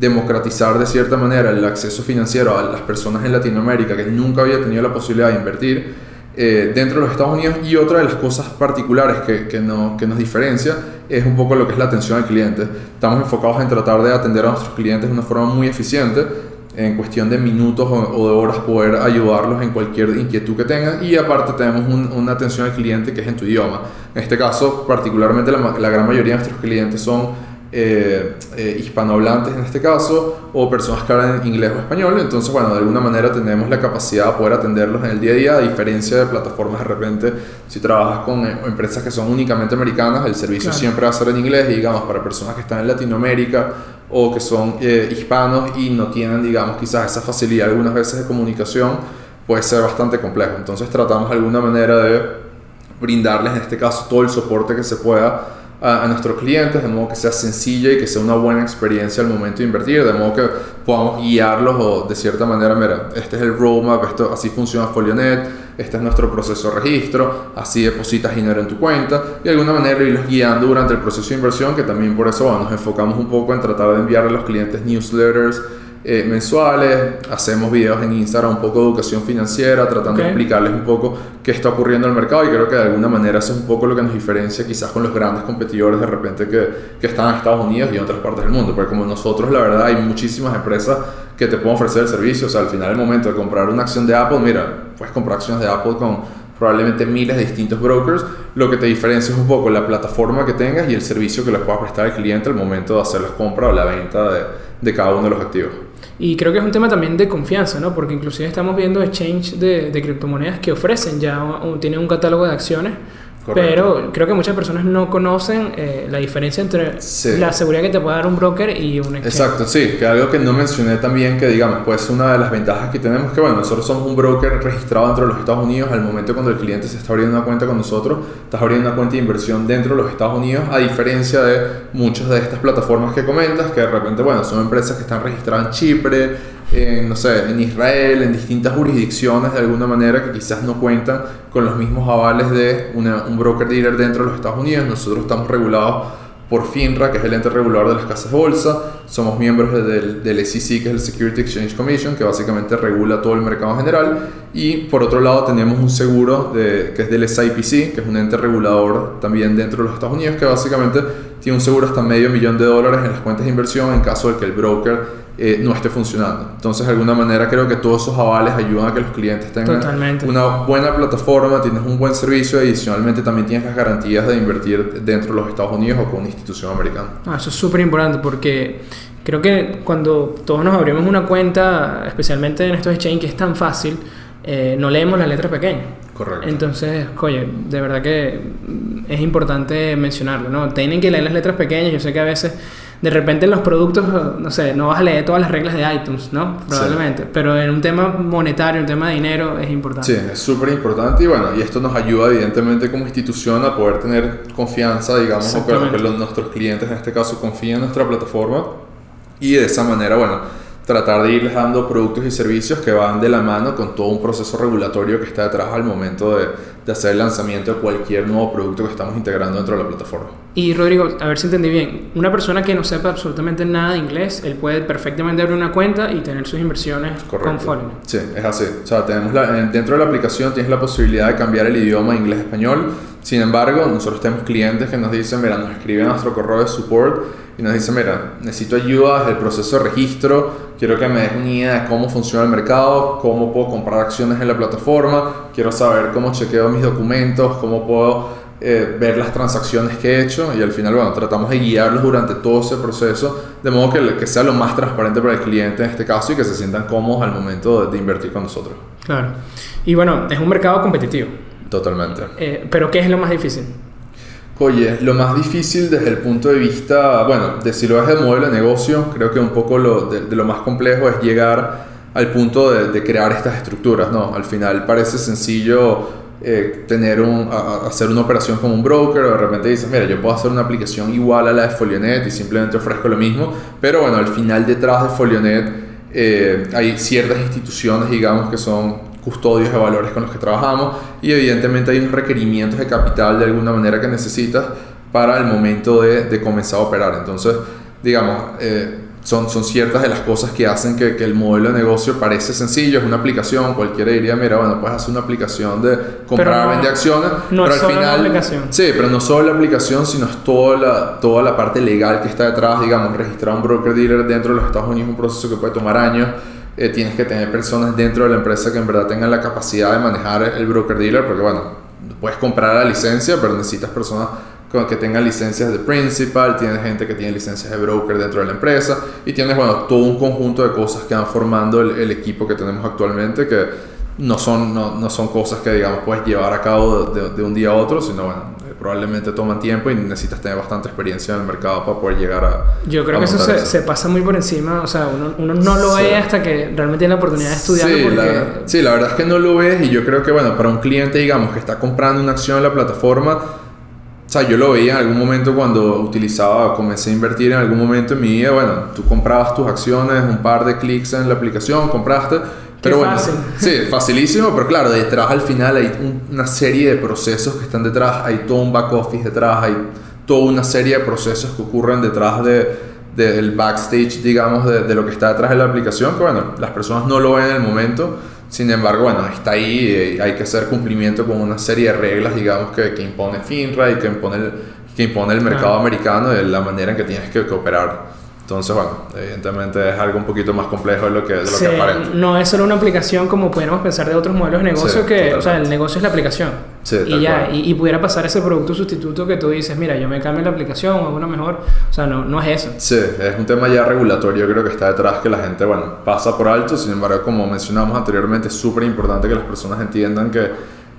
S1: democratizar de cierta manera el acceso financiero a las personas en Latinoamérica que nunca había tenido la posibilidad de invertir eh, dentro de los Estados Unidos. Y otra de las cosas particulares que, que, no, que nos diferencia es un poco lo que es la atención al cliente. Estamos enfocados en tratar de atender a nuestros clientes de una forma muy eficiente en cuestión de minutos o, de horas poder ayudarlos en cualquier inquietud que tengan y aparte tenemos una atención al cliente que es en tu idioma. En este caso, particularmente la, gran mayoría de nuestros clientes son eh, eh, hispanohablantes en este caso o personas que hablan inglés o español. Entonces, bueno, de alguna manera tenemos la capacidad de poder atenderlos en el día a día, a diferencia de plataformas de repente, si trabajas con eh, empresas que son únicamente americanas, el servicio siempre va a ser en inglés y digamos para personas que están en Latinoamérica o que son eh, hispanos y no tienen, digamos, quizás esa facilidad algunas veces de comunicación, puede ser bastante complejo. Entonces tratamos de alguna manera de brindarles en este caso todo el soporte que se pueda a, nuestros clientes, de modo que sea sencilla y que sea una buena experiencia al momento de invertir, de modo que podamos guiarlos o de cierta manera, mira, este es el roadmap, esto, así funciona Folionet, este es nuestro proceso de registro, así depositas dinero en tu cuenta y de alguna manera irlos guiando durante el proceso de inversión, que también por eso nos enfocamos un poco en tratar de enviarle a los clientes newsletters, eh, mensuales, hacemos videos en Instagram un poco de educación financiera, tratando de explicarles un poco qué está ocurriendo en el mercado y creo que de alguna manera eso es un poco lo que nos diferencia quizás con los grandes competidores de repente que, que están en Estados Unidos y en otras partes del mundo, porque como nosotros la verdad hay muchísimas empresas que te pueden ofrecer el servicio, o sea, al final del momento de comprar una acción de Apple, mira, puedes comprar acciones de Apple con probablemente miles de distintos brokers, lo que te diferencia es un poco la plataforma que tengas y el servicio que les puedas prestar al cliente al momento de hacer la compra o la venta de, de cada uno de los activos.
S2: Y creo que es un tema también de confianza, ¿no? Porque inclusive estamos viendo exchange de, de criptomonedas que ofrecen ya, tienen un catálogo de acciones Pero creo que muchas personas no conocen eh, la diferencia entre la seguridad que te puede dar un broker y un exchange.
S1: Exacto, sí, que algo que no mencioné también, que digamos, pues una de las ventajas que tenemos, que bueno, nosotros somos un broker registrado dentro de los Estados Unidos, al momento cuando el cliente se está abriendo una cuenta con nosotros, estás abriendo una cuenta de inversión dentro de los Estados Unidos, a diferencia de muchas de estas plataformas que comentas, que de repente, bueno, son empresas que están registradas en Chipre, en, no sé, en Israel, en distintas jurisdicciones de alguna manera que quizás no cuentan con los mismos avales de un broker dealer dentro de los Estados Unidos. Nosotros estamos regulados por FINRA, que es el ente regulador de las casas de bolsa. Somos miembros del, del SEC, que es el Security Exchange Commission, que básicamente regula todo el mercado general. Y por otro lado tenemos un seguro de, que es del SIPC, que es un ente regulador también dentro de los Estados Unidos, que básicamente tiene un seguro hasta medio millón de dólares en las cuentas de inversión en caso de que el broker eh, no esté funcionando. Entonces, de alguna manera, creo que todos esos avales ayudan a que los clientes tengan una buena plataforma, tienes un buen servicio y adicionalmente también tienes las garantías de invertir dentro de los Estados Unidos o con una institución americana.
S2: Ah, eso es súper importante porque creo que cuando todos nos abrimos una cuenta, especialmente en estos exchanges que es tan fácil, eh, no leemos las letras pequeñas.
S1: Correcto.
S2: Entonces, oye, de verdad que es importante mencionarlo, ¿no? Tienen que leer las letras pequeñas. Yo sé que a veces de repente en los productos, no sé, no vas a leer todas las reglas de iTunes, ¿no? Probablemente. Pero en un tema monetario, en un tema de dinero, es importante.
S1: Sí, es súper importante y bueno, y esto nos ayuda evidentemente como institución a poder tener confianza, digamos, o que, que nuestros clientes en este caso confíen en nuestra plataforma y de esa manera, bueno, tratar de irles dando productos y servicios que van de la mano con todo un proceso regulatorio que está detrás al momento de, de, hacer el lanzamiento de cualquier nuevo producto que estamos integrando dentro de la plataforma.
S2: Y Rodrigo, a ver si entendí bien, una persona que no sepa absolutamente nada de inglés, él puede perfectamente abrir una cuenta y tener sus inversiones con Foreigner.
S1: Sí, es así. O sea, tenemos la, dentro de la aplicación tienes la posibilidad de cambiar el idioma inglés-español. Sin embargo, nosotros tenemos clientes que nos dicen, mira, nos escriben a nuestro correo de support y nos dice, mira, necesito ayuda desde el proceso de registro, quiero que me des una idea de cómo funciona el mercado, cómo puedo comprar acciones en la plataforma, quiero saber cómo chequeo mis documentos, cómo puedo eh, ver las transacciones que he hecho y al final, bueno, tratamos de guiarlos durante todo ese proceso de modo que, que sea lo más transparente para el cliente en este caso y que se sientan cómodos al momento de, invertir con nosotros.
S2: Claro. Y bueno, es un mercado competitivo.
S1: Totalmente.
S2: Eh, pero ¿qué es lo más difícil?
S1: Oye, lo más difícil desde el punto de vista, bueno, de si lo ves el modelo de negocio, creo que un poco lo, de, lo más complejo es llegar al punto de, crear estas estructuras, ¿no? Al final parece sencillo eh, tener un, hacer una operación como un broker o de repente dices, mira, yo puedo hacer una aplicación igual a la de Folionet y simplemente ofrezco lo mismo, pero bueno, al final detrás de Folionet eh, hay ciertas instituciones, digamos, que son custodios de valores con los que trabajamos y evidentemente hay unos requerimientos de capital de alguna manera que necesitas para el momento de, de comenzar a operar. Entonces, digamos, eh, son, son ciertas de las cosas que hacen que, que, el modelo de negocio parece sencillo, es una aplicación, cualquiera diría, mira, bueno, puedes hacer una aplicación de comprar, vender acciones,
S2: no
S1: pero
S2: al final... La aplicación.
S1: Sí, pero no solo la aplicación, sino es toda la, toda la parte legal que está detrás, digamos, registrar un broker dealer dentro de los Estados Unidos es un proceso que puede tomar años eh, tienes que tener personas dentro de la empresa que en verdad tengan la capacidad de manejar el broker dealer, porque bueno, puedes comprar la licencia, pero necesitas personas que tengan licencias de principal, tienes gente que tiene licencias de broker dentro de la empresa y tienes, bueno, todo un conjunto de cosas que van formando el, el equipo que tenemos actualmente que no son, no, no, son cosas que, digamos, puedes llevar a cabo de, de, un día a otro, sino, bueno, eh, probablemente toman tiempo y necesitas tener bastante experiencia en el mercado para poder llegar a...
S2: Yo creo que eso se, se, pasa muy por encima, o sea, uno, uno no lo ve hasta que realmente tiene la oportunidad de estudiarlo.
S1: Sí,
S2: porque...
S1: la, sí, la verdad es que no lo ves y yo creo que, bueno, para un cliente, digamos, que está comprando una acción en la plataforma, o sea, yo lo veía en algún momento cuando utilizaba, comencé a invertir en algún momento en mi vida, bueno, tú comprabas tus acciones, un par de clics en la aplicación, compraste pero bueno,
S2: fácil.
S1: sí, facilísimo, pero claro, detrás al final hay una serie de procesos que están detrás, hay todo un back office detrás, hay toda una serie de procesos que ocurren detrás de, del backstage, digamos, de, de, lo que está detrás de la aplicación, que bueno, las personas no lo ven en el momento, sin embargo, bueno, está ahí, y hay que hacer cumplimiento con una serie de reglas, digamos, que, que impone FINRA y que impone el, que impone el mercado americano de la manera en que tienes que, que operar. Entonces, bueno, evidentemente es algo un poquito más complejo de lo que, de lo
S2: sí,
S1: que aparenta.
S2: No es solo una aplicación como pudiéramos pensar de otros modelos de negocio, sí, que, totalmente. o sea, el negocio es la aplicación.
S1: Sí,
S2: y ya, y, y, pudiera pasar ese producto sustituto que tú dices, mira, yo me cambio la aplicación o una mejor. O sea, no, no es eso.
S1: Sí, es un tema ya regulatorio, creo que está detrás que la gente, bueno, pasa por alto. Sin embargo, como mencionamos anteriormente, es súper importante que las personas entiendan que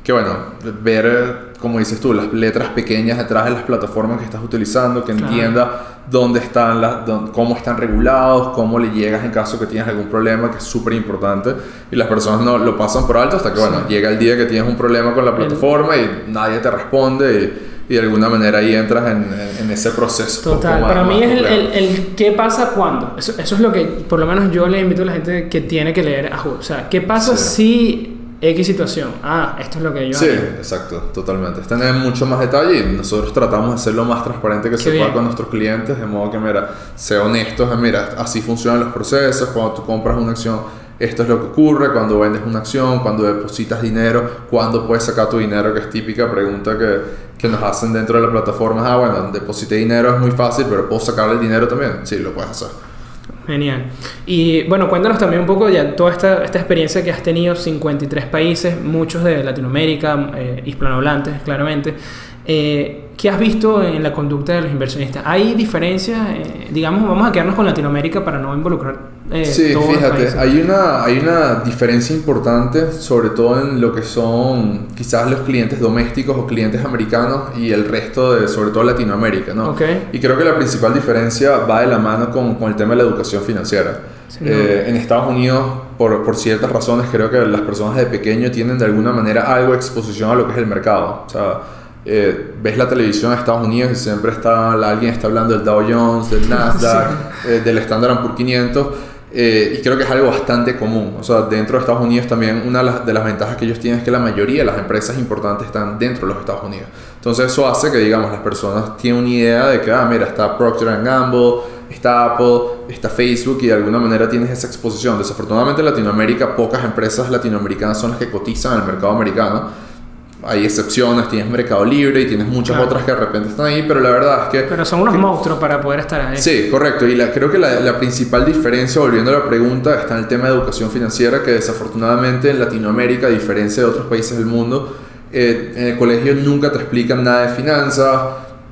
S1: que bueno, ver, como dices tú, las letras pequeñas detrás de las plataformas que estás utilizando, que entienda dónde están las, cómo están regulados, cómo le llegas en caso que tienes algún problema, que es súper importante. Y las personas no lo pasan por alto hasta que, bueno, llega el día que tienes un problema con la plataforma y nadie te responde y, de alguna manera ahí entras en, ese proceso.
S2: Total, para mí es el, el, qué pasa cuando. Eso, eso, es lo que, por lo menos yo le invito a la gente que tiene que leer a O sea, ¿qué pasa si X situación. Ah, esto es lo que yo
S1: Sí, exacto, totalmente. Está en mucho más detalle y nosotros tratamos de ser lo más transparente que se pueda con nuestros clientes, de modo que, mira, sea honestos, mira, así funcionan los procesos, cuando tú compras una acción, esto es lo que ocurre, cuando vendes una acción, cuando depositas dinero, cuándo puedes sacar tu dinero, que es típica pregunta que, que nos hacen dentro de la plataforma. Ah, bueno, deposité dinero es muy fácil, pero ¿puedo sacar el dinero también? Sí, lo puedes hacer.
S2: Genial. Y bueno, cuéntanos también un poco ya toda esta, esta experiencia que has tenido, 53 países, muchos de Latinoamérica, eh, hispanohablantes, claramente. Eh, ¿Qué has visto en la conducta de los inversionistas? ¿Hay diferencias? Eh, digamos, vamos a quedarnos con Latinoamérica para no involucrar.
S1: Eh, sí, fíjate, hay una, hay una diferencia importante, sobre todo en lo que son quizás los clientes domésticos o clientes americanos y el resto de, sobre todo Latinoamérica, ¿no?
S2: Okay.
S1: Y creo que la principal diferencia va de la mano con, con el tema de la educación financiera. Eh, en Estados Unidos, por, por, ciertas razones, creo que las personas de pequeño tienen de alguna manera algo de exposición a lo que es el mercado. O sea, eh, ves la televisión de Estados Unidos y siempre está alguien está hablando del Dow Jones, del Nasdaq, eh, del Standard Poor's 500 eh, y creo que es algo bastante común. O sea, dentro de Estados Unidos también una de las, ventajas que ellos tienen es que la mayoría de las empresas importantes están dentro de los Estados Unidos. Entonces eso hace que, digamos, las personas tienen una idea de que, ah, mira, está Procter Gamble, está Apple, está Facebook y de alguna manera tienes esa exposición. Desafortunadamente en Latinoamérica pocas empresas latinoamericanas son las que cotizan en el mercado americano hay excepciones, tienes Mercado Libre y tienes muchas otras que de repente están ahí, pero la verdad es que...
S2: Pero son unos monstruos para poder estar ahí.
S1: Sí, correcto. Y la, creo que la, la, principal diferencia, volviendo a la pregunta, está en el tema de educación financiera, que desafortunadamente en Latinoamérica, a diferencia de otros países del mundo, eh, en el colegio nunca te explican nada de finanzas,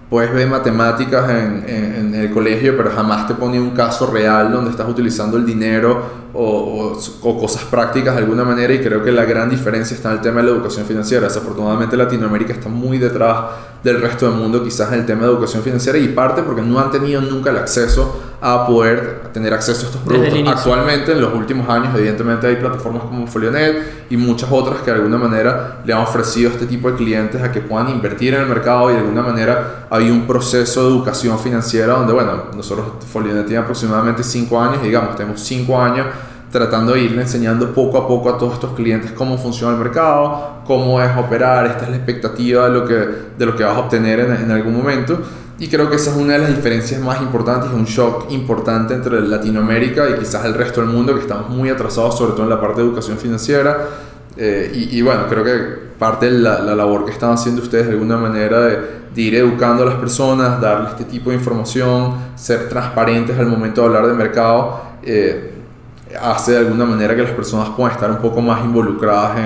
S1: puedes ver matemáticas en, en, el colegio, pero jamás te pone un caso real donde estás utilizando el dinero o, o, cosas prácticas de alguna manera y creo que la gran diferencia está en el tema de la educación financiera. Desafortunadamente Latinoamérica está muy detrás del resto del mundo quizás en el tema de educación financiera y parte porque no han tenido nunca el acceso a poder tener acceso a estos productos. Actualmente, en los últimos años, evidentemente hay plataformas como Folionet y muchas otras que de alguna manera le han ofrecido a este tipo de clientes a que puedan invertir en el mercado y de alguna manera hay un proceso de educación financiera donde, bueno, nosotros Folionet tiene aproximadamente 5 años, digamos, tenemos 5 años tratando de irle enseñando poco a poco a todos estos clientes cómo funciona el mercado, cómo es operar, esta es la expectativa de lo que, de lo que vas a obtener en, algún momento. Y creo que esa es una de las diferencias más importantes, un shock importante entre Latinoamérica y quizás el resto del mundo, que estamos muy atrasados, sobre todo en la parte de educación financiera. Eh, y, bueno, creo que parte de la, labor que están haciendo ustedes de alguna manera de, ir educando a las personas, darle este tipo de información, ser transparentes al momento de hablar de mercado, eh, hace de alguna manera que las personas puedan estar un poco más involucradas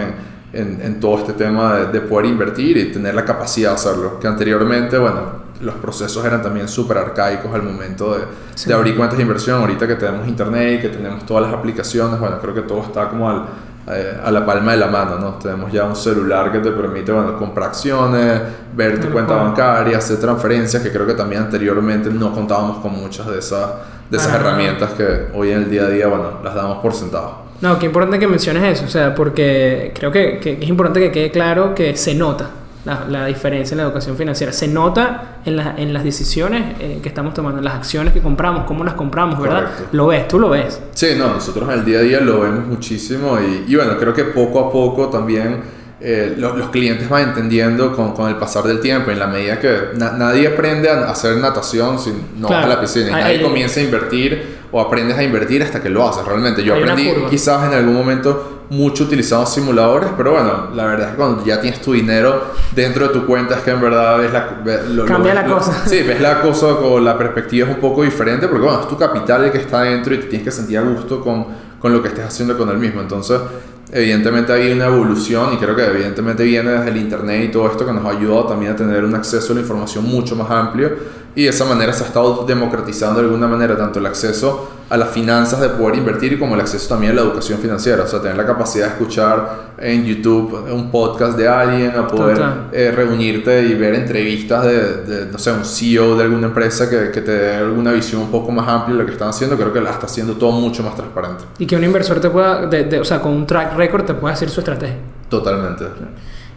S1: en, en, todo este tema de, de, poder invertir y tener la capacidad de hacerlo. Que anteriormente, bueno, los procesos eran también súper arcaicos al momento de, de, abrir cuentas de inversión. Ahorita que tenemos internet y que tenemos todas las aplicaciones, bueno, creo que todo está como al, eh, a la palma de la mano, ¿no? Tenemos ya un celular que te permite, bueno, comprar acciones, ver tu cuenta bancaria, hacer transferencias, que creo que también anteriormente no contábamos con muchas de esas, de esas herramientas que hoy en el día a día, bueno, las damos por sentado.
S2: No, qué importante que menciones eso, o sea, porque creo que, que es importante que quede claro que se nota la, diferencia en la educación financiera. Se nota en, en las decisiones eh, que estamos tomando, en las acciones que compramos, cómo las compramos, ¿verdad? Lo ves, tú lo ves.
S1: Sí, no, nosotros en el día a día lo vemos muchísimo y, y bueno, creo que poco a poco también... Eh, los, clientes van entendiendo con, con, el pasar del tiempo, en la medida que nadie aprende a hacer natación sin no a la piscina, y nadie comienza a invertir o aprendes a invertir hasta que lo haces realmente. Yo aprendí quizás en algún momento mucho utilizando simuladores, pero bueno, la verdad es que cuando ya tienes tu dinero dentro de tu cuenta es que en verdad ves
S2: la... Cambia la cosa.
S1: Sí, ves la cosa con la perspectiva es un poco diferente porque bueno, es tu capital el que está dentro y te tienes que sentir a gusto con, con lo que estés haciendo con el mismo. Entonces, evidentemente hay una evolución y creo que evidentemente viene desde el internet y todo esto que nos ha ayudado también a tener un acceso a la información mucho más amplio y de esa manera se ha estado democratizando de alguna manera tanto el acceso a las finanzas de poder invertir como el acceso también a la educación financiera. O sea, tener la capacidad de escuchar en YouTube un podcast de alguien, a poder eh, reunirte y ver entrevistas de, no sé, un CEO de alguna empresa que, que, te dé alguna visión un poco más amplia de lo que están haciendo, creo que la está haciendo todo mucho más transparente.
S2: Y que un inversor te pueda, o sea, con un track record te pueda decir su estrategia.
S1: Totalmente.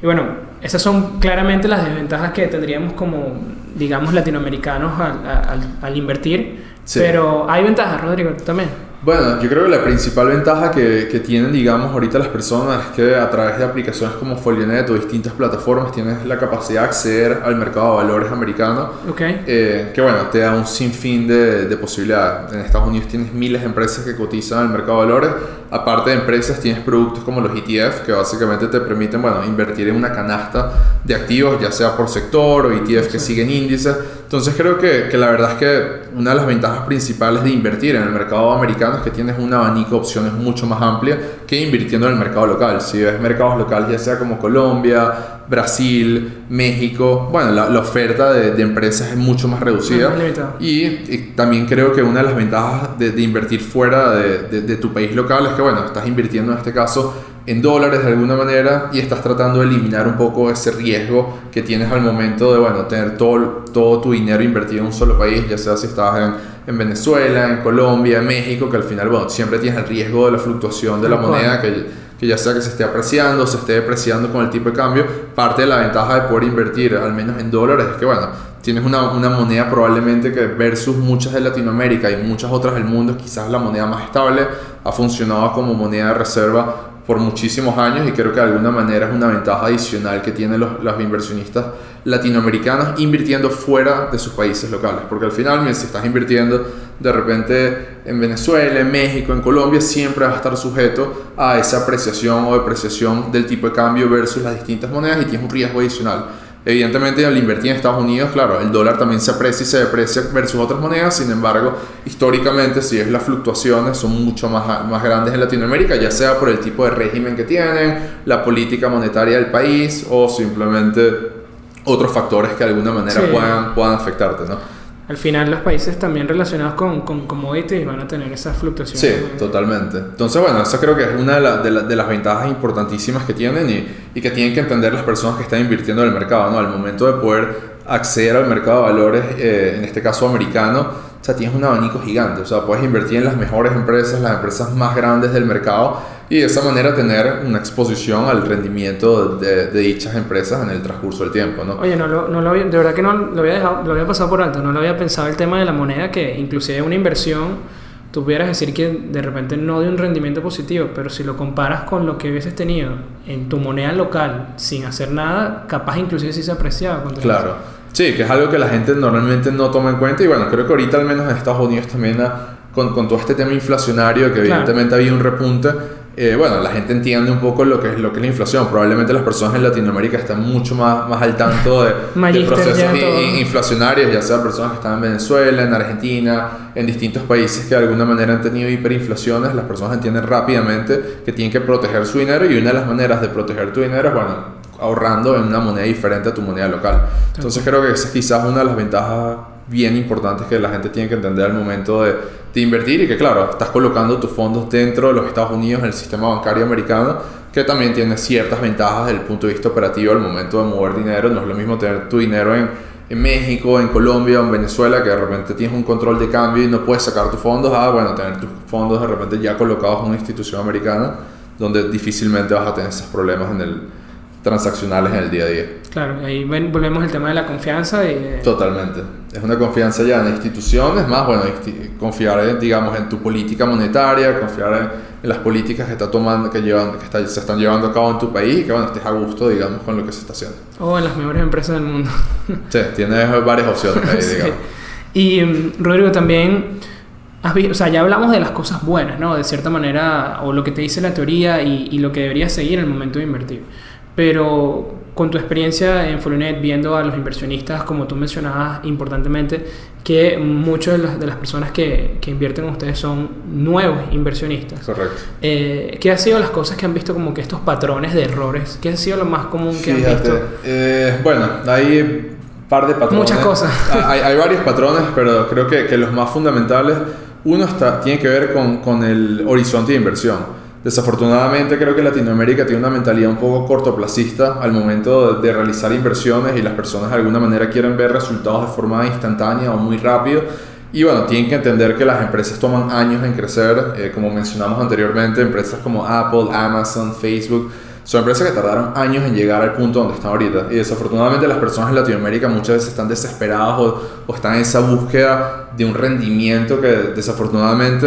S2: Y bueno, esas son claramente las desventajas que tendríamos como, digamos, latinoamericanos al, al, invertir. Pero hay ventajas, Rodrigo, también.
S1: Bueno, yo creo que la principal ventaja que, que, tienen, digamos, ahorita las personas es que a través de aplicaciones como Folionet o distintas plataformas tienes la capacidad de acceder al mercado de valores americano.
S2: Okay.
S1: Eh, que bueno, te da un sinfín de, de posibilidades. En Estados Unidos tienes miles de empresas que cotizan en el mercado de valores. Aparte de empresas, tienes productos como los ETF que básicamente te permiten, bueno, invertir en una canasta de activos, ya sea por sector o ETF que siguen índices. Entonces creo que, que la verdad es que una de las ventajas principales de invertir en el mercado americano es que tienes un abanico de opciones mucho más amplia que invirtiendo en el mercado local. Si ves mercados locales, ya sea como Colombia, Brasil, México, bueno, la, oferta de, empresas es mucho más reducida. y, también creo que una de las ventajas de, invertir fuera de, de, tu país local es que, bueno, estás invirtiendo en este caso en dólares de alguna manera y estás tratando de eliminar un poco ese riesgo que tienes al momento de, bueno, tener todo, todo tu dinero invertido en un solo país, ya sea si estás en, en Venezuela, en Colombia, en México, que al final, bueno, siempre tienes el riesgo de la fluctuación de la moneda que que ya sea que se esté apreciando o se esté depreciando con el tipo de cambio, parte de la ventaja de poder invertir al menos en dólares es que, bueno, tienes una, una, moneda probablemente que versus muchas de Latinoamérica y muchas otras del mundo, quizás la moneda más estable, ha funcionado como moneda de reserva por muchísimos años y creo que de alguna manera es una ventaja adicional que tienen los, los inversionistas latinoamericanos invirtiendo fuera de sus países locales, porque al final, si estás invirtiendo de repente en Venezuela, en México, en Colombia, siempre vas a estar sujeto a esa apreciación o depreciación del tipo de cambio versus las distintas monedas y tienes un riesgo adicional. Evidentemente al invertir en Estados Unidos, claro, el dólar también se aprecia y se deprecia versus otras monedas, sin embargo, históricamente si es las fluctuaciones son mucho más, más grandes en Latinoamérica, ya sea por el tipo de régimen que tienen, la política monetaria del país o simplemente otros factores que de alguna manera puedan, puedan afectarte, ¿no?
S2: Al final los países también relacionados con, con commodities van a tener esas fluctuaciones.
S1: Sí, totalmente. Entonces, bueno, eso creo que es una de, de, las ventajas importantísimas que tienen y, y, que tienen que entender las personas que están invirtiendo en el mercado, ¿no? Al momento de poder acceder al mercado de valores, eh, en este caso americano, o sea, tienes un abanico gigante, o sea, puedes invertir en las mejores empresas, las empresas más grandes del mercado y de esa manera tener una exposición al rendimiento de, de, dichas empresas en el transcurso del tiempo, ¿no?
S2: Oye, no lo, no lo había, de verdad que no lo había, dejado, lo había pasado por alto, no lo había pensado el tema de la moneda, que inclusive una inversión, tú pudieras decir que de repente no de un rendimiento positivo, pero si lo comparas con lo que hubieses tenido en tu moneda local sin hacer nada, capaz inclusive sí se apreciaba.
S1: Claro. Sí, que es algo que la gente normalmente no toma en cuenta y bueno, creo que ahorita al menos en Estados Unidos también con, con todo este tema inflacionario, que evidentemente había un repunte, eh, bueno, la gente entiende un poco lo que, es, lo que es la inflación. Probablemente las personas en Latinoamérica están mucho más, más al tanto de, procesos inflacionarios, ya sea personas que están en Venezuela, en Argentina, en distintos países que de alguna manera han tenido hiperinflaciones. Las personas entienden rápidamente que tienen que proteger su dinero y una de las maneras de proteger tu dinero es, bueno, ahorrando en una moneda diferente a tu moneda local. Entonces creo que esa es quizás una de las ventajas bien importantes que la gente tiene que entender al momento de, de, invertir y que claro, estás colocando tus fondos dentro de los Estados Unidos en el sistema bancario americano que también tiene ciertas ventajas desde el punto de vista operativo al momento de mover dinero. No es lo mismo tener tu dinero en, en México, en Colombia en Venezuela que de repente tienes un control de cambio y no puedes sacar tus fondos. Ah, bueno, tener tus fondos de repente ya colocados en una institución americana donde difícilmente vas a tener esos problemas en el transaccionales en el día a día.
S2: Claro, ahí volvemos al tema de la confianza. Y,
S1: Totalmente. Es una confianza ya en instituciones, más bueno, confiar en, digamos, en tu política monetaria, confiar en, las políticas que está tomando, que llevan, que se están llevando a cabo en tu país y que bueno, estés a gusto, digamos, con lo que se está haciendo.
S2: O en las mejores empresas del mundo.
S1: sí, tienes varias opciones ahí, digamos.
S2: Y mm, Rodrigo, también o sea, ya hablamos de las cosas buenas, ¿no? De cierta manera, o lo que te dice la teoría y, y lo que deberías seguir en el momento de invertir. Pero con tu experiencia en Folunet, viendo a los inversionistas, como tú mencionabas importantemente, que muchas de las, personas que, que, invierten en ustedes son nuevos inversionistas.
S1: Correcto.
S2: Eh, ¿Qué han sido las cosas que han visto como que estos patrones de errores? ¿Qué ha sido lo más común que han visto?
S1: Eh, bueno, hay par de patrones.
S2: Muchas cosas.
S1: hay, hay varios patrones, pero creo que, que los más fundamentales, uno está, tiene que ver con, con el horizonte de inversión. Desafortunadamente creo que Latinoamérica tiene una mentalidad un poco cortoplacista al momento de, realizar inversiones y las personas de alguna manera quieren ver resultados de forma instantánea o muy rápido. Y bueno, tienen que entender que las empresas toman años en crecer, eh, como mencionamos anteriormente, empresas como Apple, Amazon, Facebook son empresas que tardaron años en llegar al punto donde están ahorita. Y desafortunadamente las personas en Latinoamérica muchas veces están desesperadas o, o, están en esa búsqueda de un rendimiento que desafortunadamente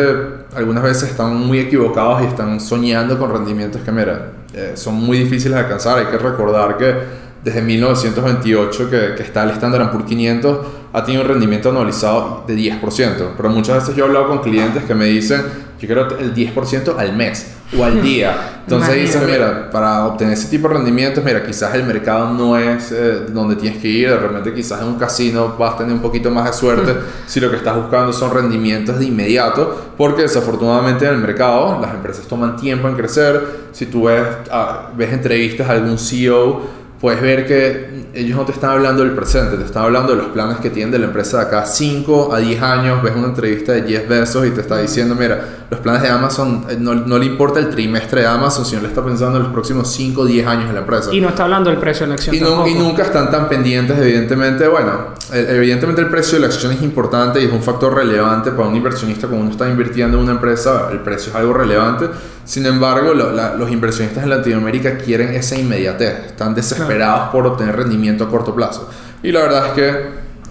S1: algunas veces están muy equivocados y están soñando con rendimientos que, mira, eh, son muy difíciles de alcanzar. Hay que recordar que desde 1928 que, que está el Standard Poor's 500 ha tenido un rendimiento anualizado de 10%. Pero muchas veces yo he hablado con clientes que me dicen, yo quiero el 10% al mes o al día. Entonces dices, mira, para obtener ese tipo de rendimientos, mira, quizás el mercado no es eh, donde tienes que ir, de repente quizás en un casino vas a tener un poquito más de suerte. Si lo que estás buscando son rendimientos de inmediato, porque desafortunadamente en el mercado las empresas toman tiempo en crecer, si tú ves, ah, ves entrevistas a algún CEO, puedes ver que ellos no te están hablando del presente, te están hablando de los planes que tienen de la empresa de acá 5 a 10 años, ves una entrevista de Jeff Bezos y te está diciendo, mira, los planes de Amazon, eh, no, no le importa el trimestre de Amazon, sino le está pensando en los próximos 5 o 10 años de la empresa.
S2: Y no está hablando del precio de la acción.
S1: Y, no, y nunca están tan pendientes, evidentemente, bueno, evidentemente el precio de la acción es importante y es un factor relevante para un inversionista cuando uno está invirtiendo en una empresa, el precio es algo relevante. Sin embargo, lo, la, los inversionistas en Latinoamérica quieren esa inmediatez, están desesperados por obtener rendimiento a corto plazo. Y la verdad es que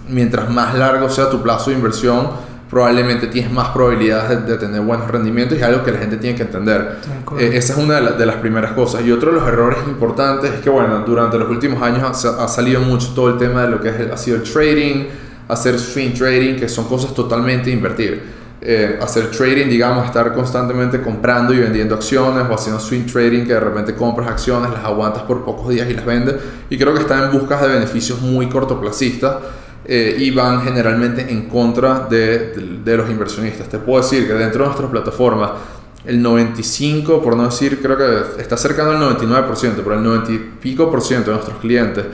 S1: mientras más largo sea tu plazo de inversión, probablemente tienes más probabilidades de, de, tener buenos rendimientos y es algo que la gente tiene que entender. Eh, esa es una de, la, de, las primeras cosas. Y otro de los errores importantes es que, bueno, durante los últimos años ha, ha salido mucho todo el tema de lo que es el, ha sido el trading, hacer swing trading, que son cosas totalmente invertir. Eh, hacer trading, digamos, estar constantemente comprando y vendiendo acciones o haciendo swing trading, que de repente compras acciones, las aguantas por pocos días y las vendes. Y creo que están en busca de beneficios muy cortoplacistas eh, y van generalmente en contra de, de, los inversionistas. Te puedo decir que dentro de nuestra plataforma, el 95, por no decir, creo que está cercano al 99%, pero el 90 y pico por ciento de nuestros clientes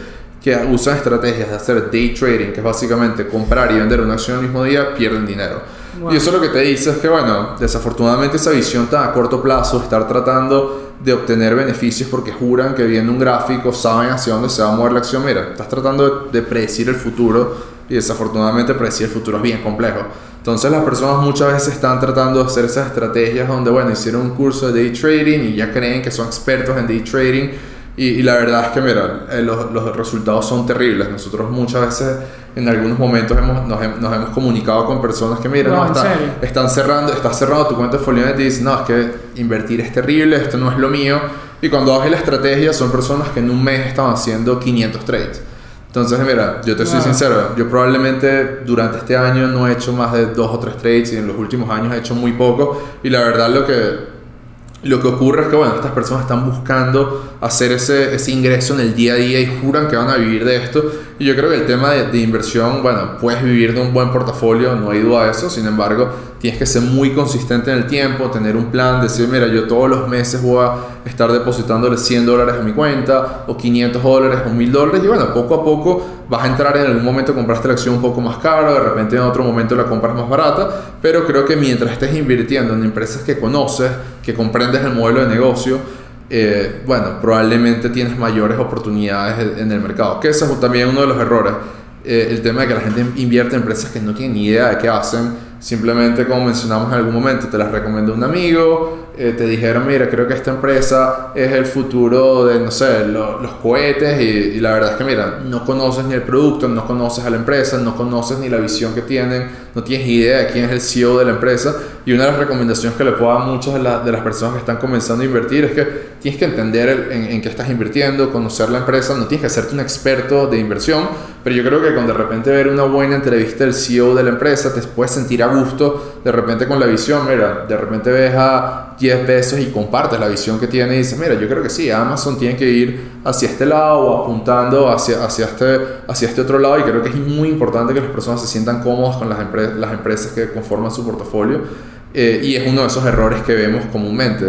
S1: que usan estrategias de hacer day trading, que es básicamente comprar y vender una acción el mismo día, pierden dinero. Wow. Y eso lo que te dice es que, bueno, desafortunadamente esa visión tan a corto plazo, estar tratando de obtener beneficios porque juran que viendo un gráfico saben hacia dónde se va a mover la acción. Mira, estás tratando de, de predecir el futuro y desafortunadamente predecir el futuro es bien complejo. Entonces las personas muchas veces están tratando de hacer esas estrategias donde, bueno, hicieron un curso de day trading y ya creen que son expertos en day trading y, y, la verdad es que, mira, eh, los, los, resultados son terribles. Nosotros muchas veces, en algunos momentos, hemos, nos, nos hemos comunicado con personas que, mira, no, no está, están cerrando, estás cerrando tu cuenta de Folio y te dicen, no, es que invertir es terrible, esto no es lo mío. Y cuando haces la estrategia, son personas que en un mes están haciendo 500 trades. Entonces, mira, yo te soy sincero, yo probablemente durante este año no he hecho más de dos o tres trades y en los últimos años he hecho muy poco. Y la verdad, lo que lo que ocurre es que, bueno, estas personas están buscando hacer ese, ese ingreso en el día a día y juran que van a vivir de esto. Y yo creo que el tema de, de, inversión, bueno, puedes vivir de un buen portafolio, no hay duda de eso. Sin embargo, tienes que ser muy consistente en el tiempo, tener un plan, decir, mira, yo todos los meses voy a estar depositándole 100 dólares a mi cuenta, o 500 dólares, o 1000 dólares. Y bueno, poco a poco vas a entrar en algún momento, compraste la acción un poco más cara, de repente en otro momento la compras más barata. Pero creo que mientras estés invirtiendo en empresas que conoces, que comprendes el modelo de negocio, eh, bueno, probablemente tienes mayores oportunidades en el mercado. Que ese es también uno de los errores. Eh, el tema de que la gente invierte en empresas que no tienen ni idea de qué hacen. Simplemente, como mencionamos en algún momento, te las recomendó un amigo, eh, te dijeron, mira, creo que esta empresa es el futuro de, no sé, lo, los cohetes. Y, la verdad es que, mira, no conoces ni el producto, no conoces a la empresa, no conoces ni la visión que tienen, no tienes idea de quién es el CEO de la empresa. Y una de las recomendaciones que le puedo dar a muchas de las personas que están comenzando a invertir es que tienes que entender el, en, en qué estás invirtiendo, conocer la empresa, no tienes que hacerte un experto de inversión, pero yo creo que cuando de repente ver una buena entrevista del CEO de la empresa, te puedes sentir a gusto de repente con la visión, mira, de repente ves a 10 pesos y compartes la visión que tiene y dices, mira, yo creo que sí, Amazon tiene que ir hacia este lado o apuntando hacia, hacia, este, hacia este otro lado y creo que es muy importante que las personas se sientan cómodas con las empresas que conforman su portafolio eh, y es uno de esos errores que vemos comúnmente.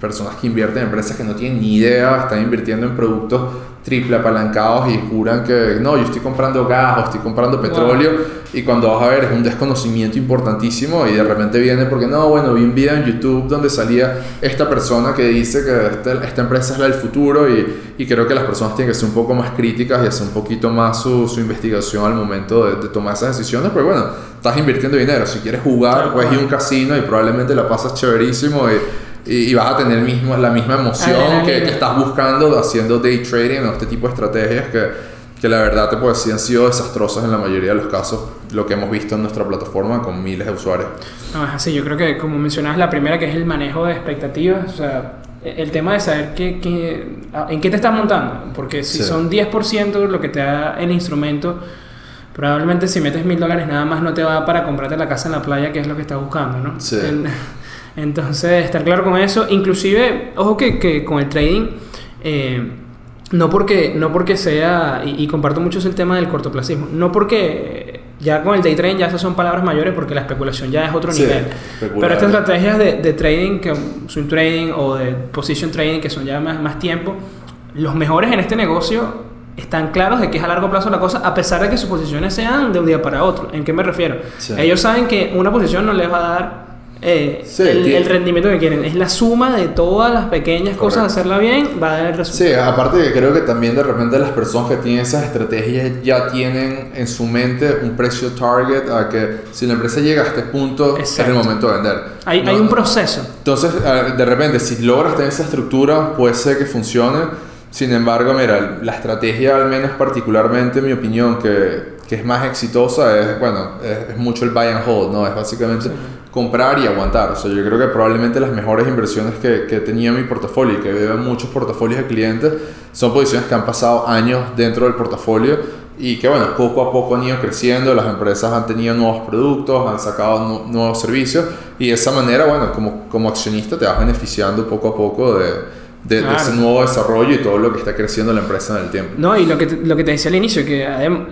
S1: Personas que invierten en empresas que no tienen ni idea, están invirtiendo en productos triple apalancados y juran que no, yo estoy comprando gas o estoy comprando petróleo y cuando vas a ver es un desconocimiento importantísimo y de repente viene porque no, bueno, vi un video en YouTube donde salía esta persona que dice que esta, esta empresa es la del futuro y, y, creo que las personas tienen que ser un poco más críticas y hacer un poquito más su, su investigación al momento de, de, tomar esas decisiones, pero bueno, estás invirtiendo dinero, si quieres jugar, puedes ir a un casino y probablemente la pasas chéverísimo y y, vas a tener mismo, la misma emoción que, que, estás buscando haciendo day trading o este tipo de estrategias que, que la verdad te puedo decir han sido desastrosas en la mayoría de los casos, lo que hemos visto en nuestra plataforma con miles de usuarios.
S2: No, es así, yo creo que como mencionabas la primera que es el manejo de expectativas, o sea, el tema de saber qué, qué, en qué te estás montando, porque si sí. son 10% lo que te da el instrumento, probablemente si metes mil dólares nada más no te va para comprarte la casa en la playa, que es lo que estás buscando, ¿no?
S1: Sí.
S2: Entonces, estar claro con eso. Inclusive, ojo que, que con el trading, eh, no, porque, no porque sea, y, y, comparto mucho el tema del cortoplacismo, no porque ya con el day trading ya esas son palabras mayores porque la especulación ya es otro
S1: Sí,
S2: nivel.
S1: especular.
S2: Pero estas estrategias de, de trading, que swing trading o de position trading, que son ya más, más tiempo, los mejores en este negocio están claros de que es a largo plazo la cosa, a pesar de que sus posiciones sean de un día para otro. ¿En qué me refiero?
S1: Sí.
S2: Ellos saben que una posición no les va a dar eh,
S1: Sí,
S2: el, el rendimiento que quieren. Es la suma de todas las pequeñas cosas,
S1: Correcto.
S2: hacerla bien, va a dar el resultado.
S1: Sí, aparte que creo que también de repente las personas que tienen esas estrategias ya tienen en su mente un precio target a que si la empresa llega a este punto es
S2: Exacto.
S1: el momento de vender.
S2: Hay,
S1: No-
S2: hay un proceso.
S1: Entonces, de repente, si logras tener esa estructura, puede ser que funcione. Sin embargo, mira, la estrategia, al menos particularmente, en mi opinión, que, que es más exitosa, es, bueno, es, es mucho el buy and hold, ¿no? Es básicamente comprar y aguantar. O sea, yo creo que probablemente las mejores inversiones que, que en mi portafolio y que veo en muchos portafolios de clientes son posiciones que han pasado años dentro del portafolio y que, bueno, poco a poco han ido creciendo, las empresas han tenido nuevos productos, han sacado nu- nuevos servicios y de esa manera, bueno, como, como accionista te vas beneficiando poco a poco de, de, de
S2: Claro.
S1: ese nuevo desarrollo y todo lo que está creciendo la empresa en el tiempo.
S2: No, y lo que, te, lo que te decía al inicio, que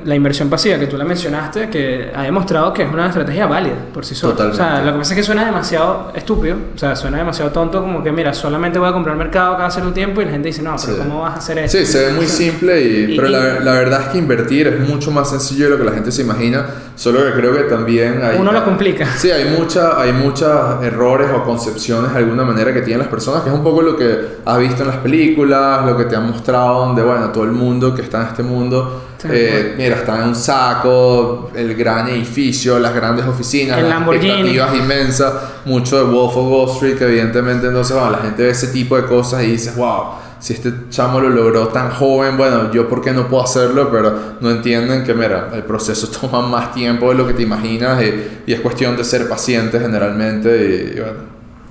S2: la inversión pasiva que tú la mencionaste, que ha demostrado que es una estrategia válida por sí sola.
S1: Totalmente.
S2: O sea, lo que pasa es que suena demasiado estúpido, o sea, suena demasiado tonto, como que mira, solamente voy a comprar mercado cada cierto tiempo y la gente dice, no, pero
S1: Sí.
S2: ¿cómo vas a hacer eso?
S1: Sí, se ve muy simple, y,
S2: Y-
S1: pero
S2: y-
S1: la, la verdad es que invertir es mucho más sencillo de lo que la gente se imagina, solo que creo que también hay...
S2: Uno lo complica.
S1: Sí, hay mucha, hay muchos errores o concepciones de alguna manera que tienen las personas, que es un poco lo que has visto en las películas, lo que te han mostrado, donde, bueno, todo el mundo que está en este mundo, eh, mira, está en un saco, el gran edificio, las grandes oficinas,
S2: El
S1: las expectativas inmensas, mucho de Wolf of Wall Street, que evidentemente entonces, bueno, la gente ve ese tipo de cosas y dices, wow, si este chamo lo logró tan joven, bueno, yo por qué no puedo hacerlo, pero no entienden que, mira, el proceso toma más tiempo de lo que te imaginas y, y es cuestión de ser paciente generalmente y, y, bueno,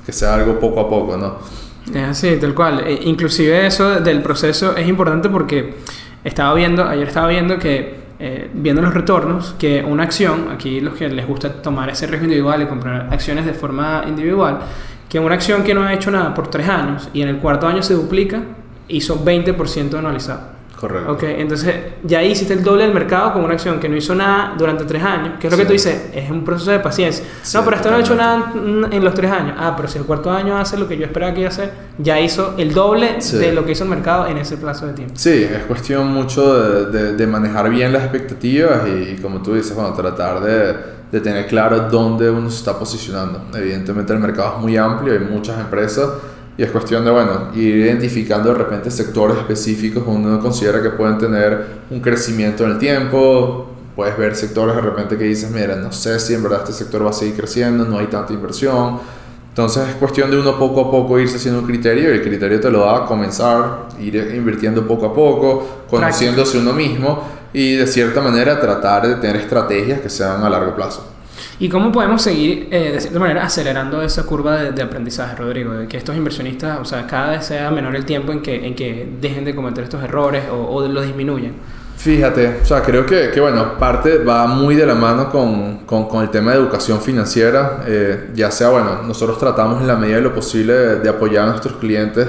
S1: que sea algo poco a poco, ¿no?
S2: Es así, tal cual. E- inclusive eso del proceso es importante porque estaba viendo, ayer estaba viendo que, eh, viendo los retornos, que una acción, aquí los que les gusta tomar ese riesgo individual y comprar acciones de forma individual, que una acción que no ha hecho nada por tres años y en el cuarto año se duplica, hizo 20% anualizado.
S1: Correcto.
S2: Ok, entonces ya ahí hiciste el doble del mercado con una acción que no hizo nada durante tres años, que es lo que
S1: Sí.
S2: tú dices, es un proceso de paciencia.
S1: Sí,
S2: no, pero esto no ha hecho nada en- en los tres años. Ah, pero si el cuarto año hace lo que yo esperaba que iba a hacer, ya hizo el doble
S1: Sí.
S2: de lo que hizo el mercado en ese plazo de tiempo.
S1: Sí, es cuestión mucho de, de- de manejar bien las expectativas y, y como tú dices, bueno, tratar de, de tener claro dónde uno se está posicionando. Evidentemente el mercado es muy amplio, hay muchas empresas y es cuestión de, bueno, ir identificando de repente sectores específicos donde uno considera que pueden tener un crecimiento en el tiempo. Puedes ver sectores de repente que dices, mira, no sé si en verdad este sector va a seguir creciendo, no hay tanta inversión. Entonces es cuestión de uno poco a poco irse haciendo un criterio y el criterio te lo da a comenzar, ir invirtiendo poco a poco, conociéndose uno mismo y de cierta manera tratar de tener estrategias que sean a largo plazo.
S2: ¿Y cómo podemos seguir, eh, de cierta manera, acelerando esa curva de, de aprendizaje, Rodrigo? De que estos inversionistas, o sea, cada vez sea menor el tiempo en que, en que dejen de cometer estos errores o, o lo disminuyan.
S1: Fíjate, o sea, creo que, que bueno, parte va muy de la mano con, con, con el tema de educación financiera, eh, ya sea, bueno, nosotros tratamos en la medida de lo posible de, de apoyar a nuestros clientes,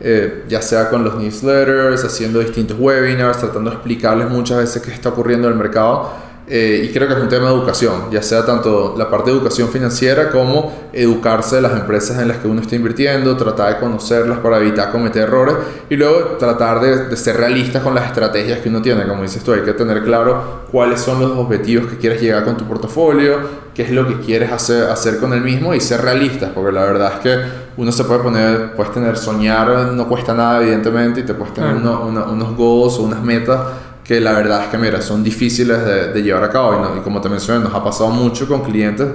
S1: eh, ya sea con los newsletters, haciendo distintos webinars, tratando de explicarles muchas veces qué está ocurriendo en el mercado, Eh, y creo que es un tema de educación, ya sea tanto la parte de educación financiera como educarse de las empresas en las que uno está invirtiendo, tratar de conocerlas para evitar cometer errores y luego tratar de, de ser realistas con las estrategias que uno tiene. Como dices tú, hay que tener claro cuáles son los objetivos que quieres llegar con tu portafolio, qué es lo que quieres hacer, hacer con el mismo y ser realistas, porque la verdad es que uno se puede poner, puedes tener, soñar, no cuesta nada evidentemente, y te puedes tener uno- uno- unos goals o unas metas que la verdad es que, mira, son difíciles de, de llevar a cabo. Y, no- y como te mencioné, nos ha pasado mucho con clientes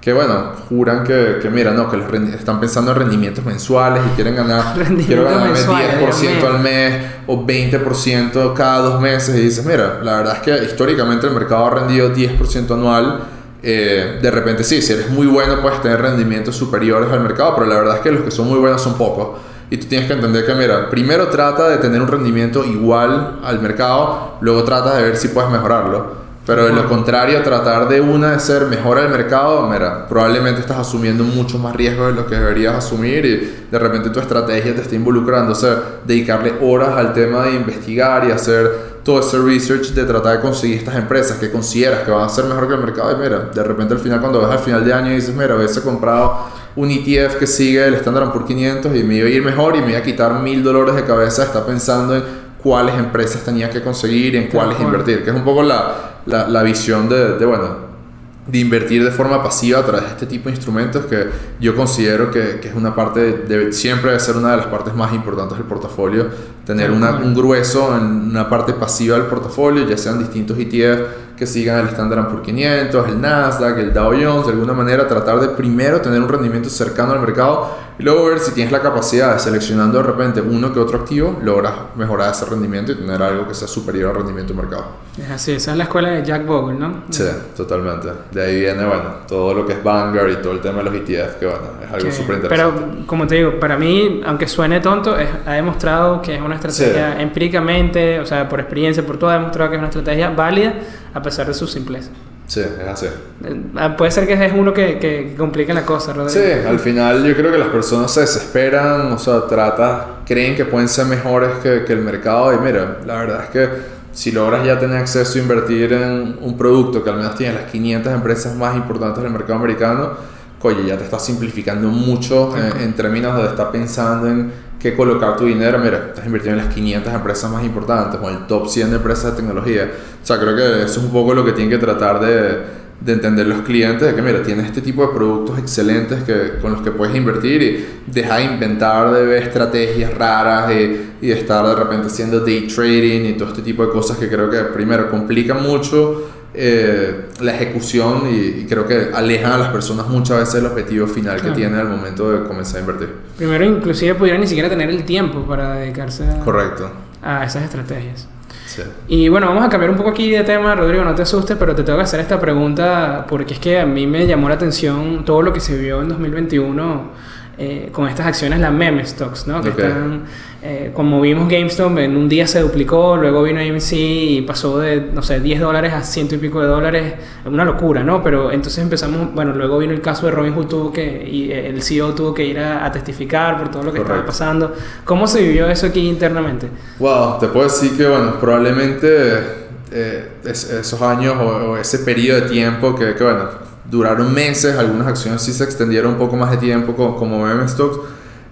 S1: que, bueno, juran que, que mira, no, que los están pensando en rendimientos mensuales y quieren ganar, quiero
S2: Dios
S1: 10%
S2: mío.
S1: al mes o 20% cada dos meses. Y dices, mira, la verdad es que históricamente el mercado ha rendido 10% anual. Eh, de repente sí, si eres muy bueno puedes tener rendimientos superiores al mercado, pero la verdad es que los que son muy buenos son pocos. Y tú tienes que entender que, mira, primero trata de tener un rendimiento igual al mercado, luego trata de ver si puedes mejorarlo. Pero de lo contrario, tratar de una de ser mejor al mercado, mira, probablemente estás asumiendo mucho más riesgo de lo que deberías asumir y de repente tu estrategia te está involucrando, o sea, dedicarle horas al tema de investigar y hacer todo ese research de tratar de conseguir estas empresas que consideras que van a ser mejor que el mercado. Y mira, de repente al final cuando ves al final de año y dices, mira, hubiese comprado un ETF que sigue el Standard Poor's 500 y me iba a ir mejor y me iba a quitar mil dólares de cabeza, está pensando en cuáles empresas tenía que conseguir y en cuáles invertir, que es un poco la, la, la visión de, de, bueno, de invertir de forma pasiva a través de este tipo de instrumentos que yo considero que, que es una parte, de, de- siempre debe ser una de las partes más importantes del portafolio, tener una- un grueso en una parte pasiva del portafolio, ya sean distintos ETF que sigan el Standard Poor's 500, el Nasdaq, el Dow Jones, de alguna manera tratar de primero tener un rendimiento cercano al mercado y luego ver si tienes la capacidad de seleccionando de repente uno que otro activo, logras mejorar ese rendimiento y tener algo que sea superior al rendimiento del mercado.
S2: Es así, esa es la escuela de Jack Bogle, ¿no?
S1: Sí, totalmente. De ahí viene, bueno, todo lo que es Vanguard y todo el tema de los ETF, que bueno, es algo súper interesante.
S2: Pero, como te digo, para mí, aunque suene tonto, es- ha demostrado que es una estrategia empíricamente, o sea, por experiencia, por todo, ha demostrado que es una estrategia válida a pesar de su simpleza.
S1: Sí, es así.
S2: Eh, Puede ser que es uno que, que complique la cosa, Rodrigo.
S1: Sí, al final yo creo que las personas se desesperan, o sea, trata, creen que pueden ser mejores que, que el mercado y mira, la verdad es que si logras ya tener acceso a invertir en un producto que al menos tiene las 500 empresas más importantes del mercado americano, oye, ya te está simplificando mucho en, en términos de estar pensando en qué colocar tu dinero. Mira, estás invirtiendo en las 500 empresas más importantes o el top 100 de empresas de tecnología. O sea, creo que eso es un poco lo que tienen que tratar de, de entender los clientes, de que mira, tienes este tipo de productos excelentes que, con los que puedes invertir y deja de inventar, de ver estrategias raras y, y estar de repente haciendo day trading y todo este tipo de cosas que creo que primero complican mucho eh, la ejecución y, y creo que alejan a las personas muchas veces del objetivo final
S2: Claro.
S1: que tienen al momento de comenzar a invertir.
S2: Primero, inclusive, pudieran ni siquiera tener el tiempo para dedicarse a,
S1: Correcto.
S2: a esas estrategias.
S1: Sí.
S2: Y bueno, vamos a cambiar un poco aquí de tema, Rodrigo, no te asustes, pero te tengo que hacer esta pregunta porque es que a mí me llamó la atención todo lo que se vio en 2021 eh, con estas acciones, las meme stocks, ¿no? Que
S1: Ok.
S2: están, eh, como vimos GameStop, en un día se duplicó, luego vino AMC y pasó de, no sé, 10 dólares a ciento y pico de dólares, una locura, ¿no? Pero entonces empezamos, bueno, luego vino el caso de Robinhood, tuvo que, y eh, el CEO tuvo que ir a, a testificar por todo lo que estaba pasando. ¿Cómo se vivió eso aquí internamente?
S1: Wow, te puedo decir que, bueno, probablemente eh, es- esos años o, o ese periodo de tiempo que, que, bueno, duraron meses, algunas acciones sí se extendieron un poco más de tiempo co- como, meme stocks.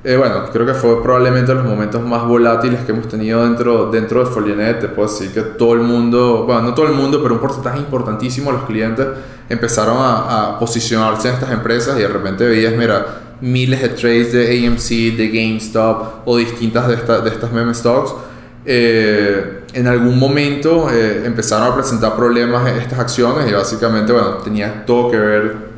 S1: Eh, bueno, creo que fue probablemente los momentos más volátiles que hemos tenido dentro, dentro de Folionet. Te puedo decir que todo el mundo, bueno, no todo el mundo, pero un porcentaje importantísimo de los clientes empezaron a, posicionarse en estas empresas y de repente veías, mira, miles de trades de AMC, de GameStop o distintas de estas meme stocks. Eh, en algún momento eh, empezaron a presentar problemas estas acciones y básicamente, bueno, tenía todo que ver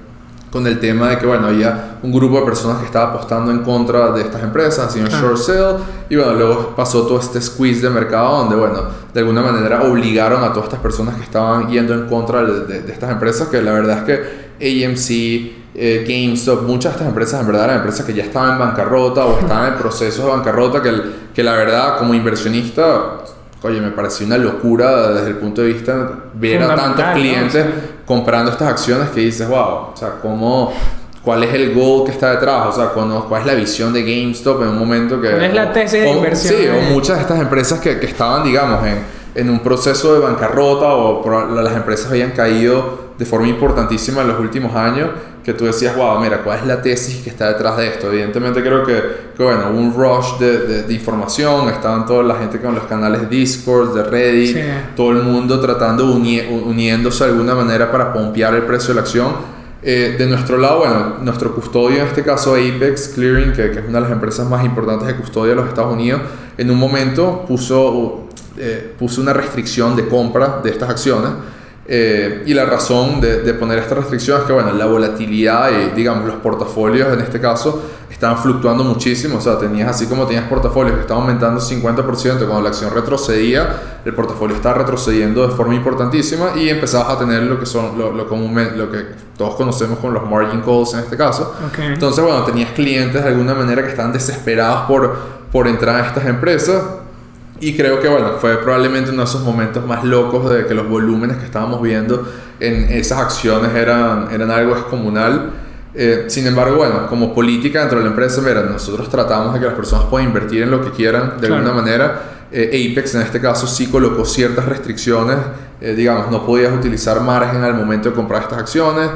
S1: con el tema de que, bueno, había un grupo de personas que estaba apostando en contra de estas empresas, haciendo
S2: Ah.
S1: short sale, y bueno, luego pasó todo este squeeze de mercado donde, bueno, de alguna manera obligaron a todas estas personas que estaban yendo en contra de, de- de estas empresas, que la verdad es que AMC, eh, GameStop, muchas de estas empresas en verdad eran empresas que ya estaban en bancarrota o estaban en procesos de bancarrota, que, que la verdad como inversionista, oye, me pareció una locura desde el punto de vista de ver a tantos
S2: ¿no?
S1: clientes
S2: Sí.
S1: comprando estas acciones que dices, wow, o sea, ¿cómo, ¿cuál es el goal que está detrás? O sea, ¿cuál es la visión de GameStop en un momento que...
S2: ¿Cuál es la tesis de
S1: o-
S2: inversión?
S1: Sí, o muchas de estas empresas que, que estaban, digamos, en, en un proceso de bancarrota o las empresas habían caído de forma importantísima en los últimos años, que tú decías, wow, mira, ¿cuál es la tesis que está detrás de esto? Evidentemente creo que, que bueno, un rush de, de, información, estaban toda la gente con los canales Discord, de Reddit, todo el mundo tratando, uniéndose de alguna manera para pompear el precio de la acción. Eh, de nuestro lado, bueno, nuestro custodio, en este caso Apex Clearing, que, que, es una de las empresas más importantes de custodia de los Estados Unidos, en un momento puso, eh, puso una restricción de compra de estas acciones eh, y la razón de, de, poner esta restricción es que, bueno, la volatilidad y, digamos, los portafolios en este caso estaban fluctuando muchísimo. O sea, tenías así como tenías portafolios que estaban aumentando 50%, cuando la acción retrocedía, el portafolio estaba retrocediendo de forma importantísima y empezabas a tener lo que son, lo, lo, lo que todos conocemos con los margin calls en este caso. Entonces, bueno, tenías clientes de alguna manera que estaban desesperados por, por entrar a estas empresas y creo que bueno, fue probablemente uno de esos momentos más locos de que los volúmenes que estábamos viendo en esas acciones eran, eran algo descomunal. Eh, sin embargo, bueno, como política dentro de la empresa, mira, nosotros tratamos de que las personas puedan invertir en lo que quieran de alguna manera. Eh, Apex en este caso sí colocó ciertas restricciones, eh, digamos, no podías utilizar margen al momento de comprar estas acciones.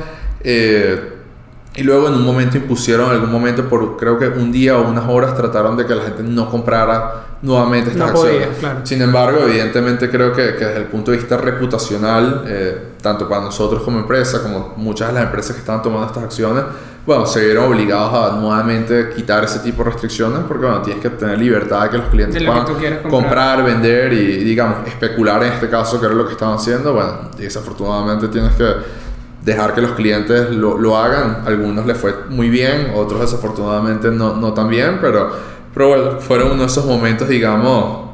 S1: Y luego en un momento impusieron, en algún momento, por creo que un día o unas horas, trataron de que la gente no comprara nuevamente estas acciones. Sin embargo, evidentemente creo que, que, desde el punto de vista reputacional, eh, tanto para nosotros como empresa, como muchas de las empresas que estaban tomando estas acciones, bueno, se vieron obligados a nuevamente quitar ese tipo de restricciones porque, bueno, tienes que tener libertad de que los clientes puedan comprar. comprar. vender y, digamos, especular en este caso, que era lo que estaban haciendo. Bueno, desafortunadamente tienes que dejar que los clientes lo, lo, hagan. Algunos les fue muy bien, otros desafortunadamente no, no tan bien, pero, pero bueno, fueron uno de esos momentos, digamos,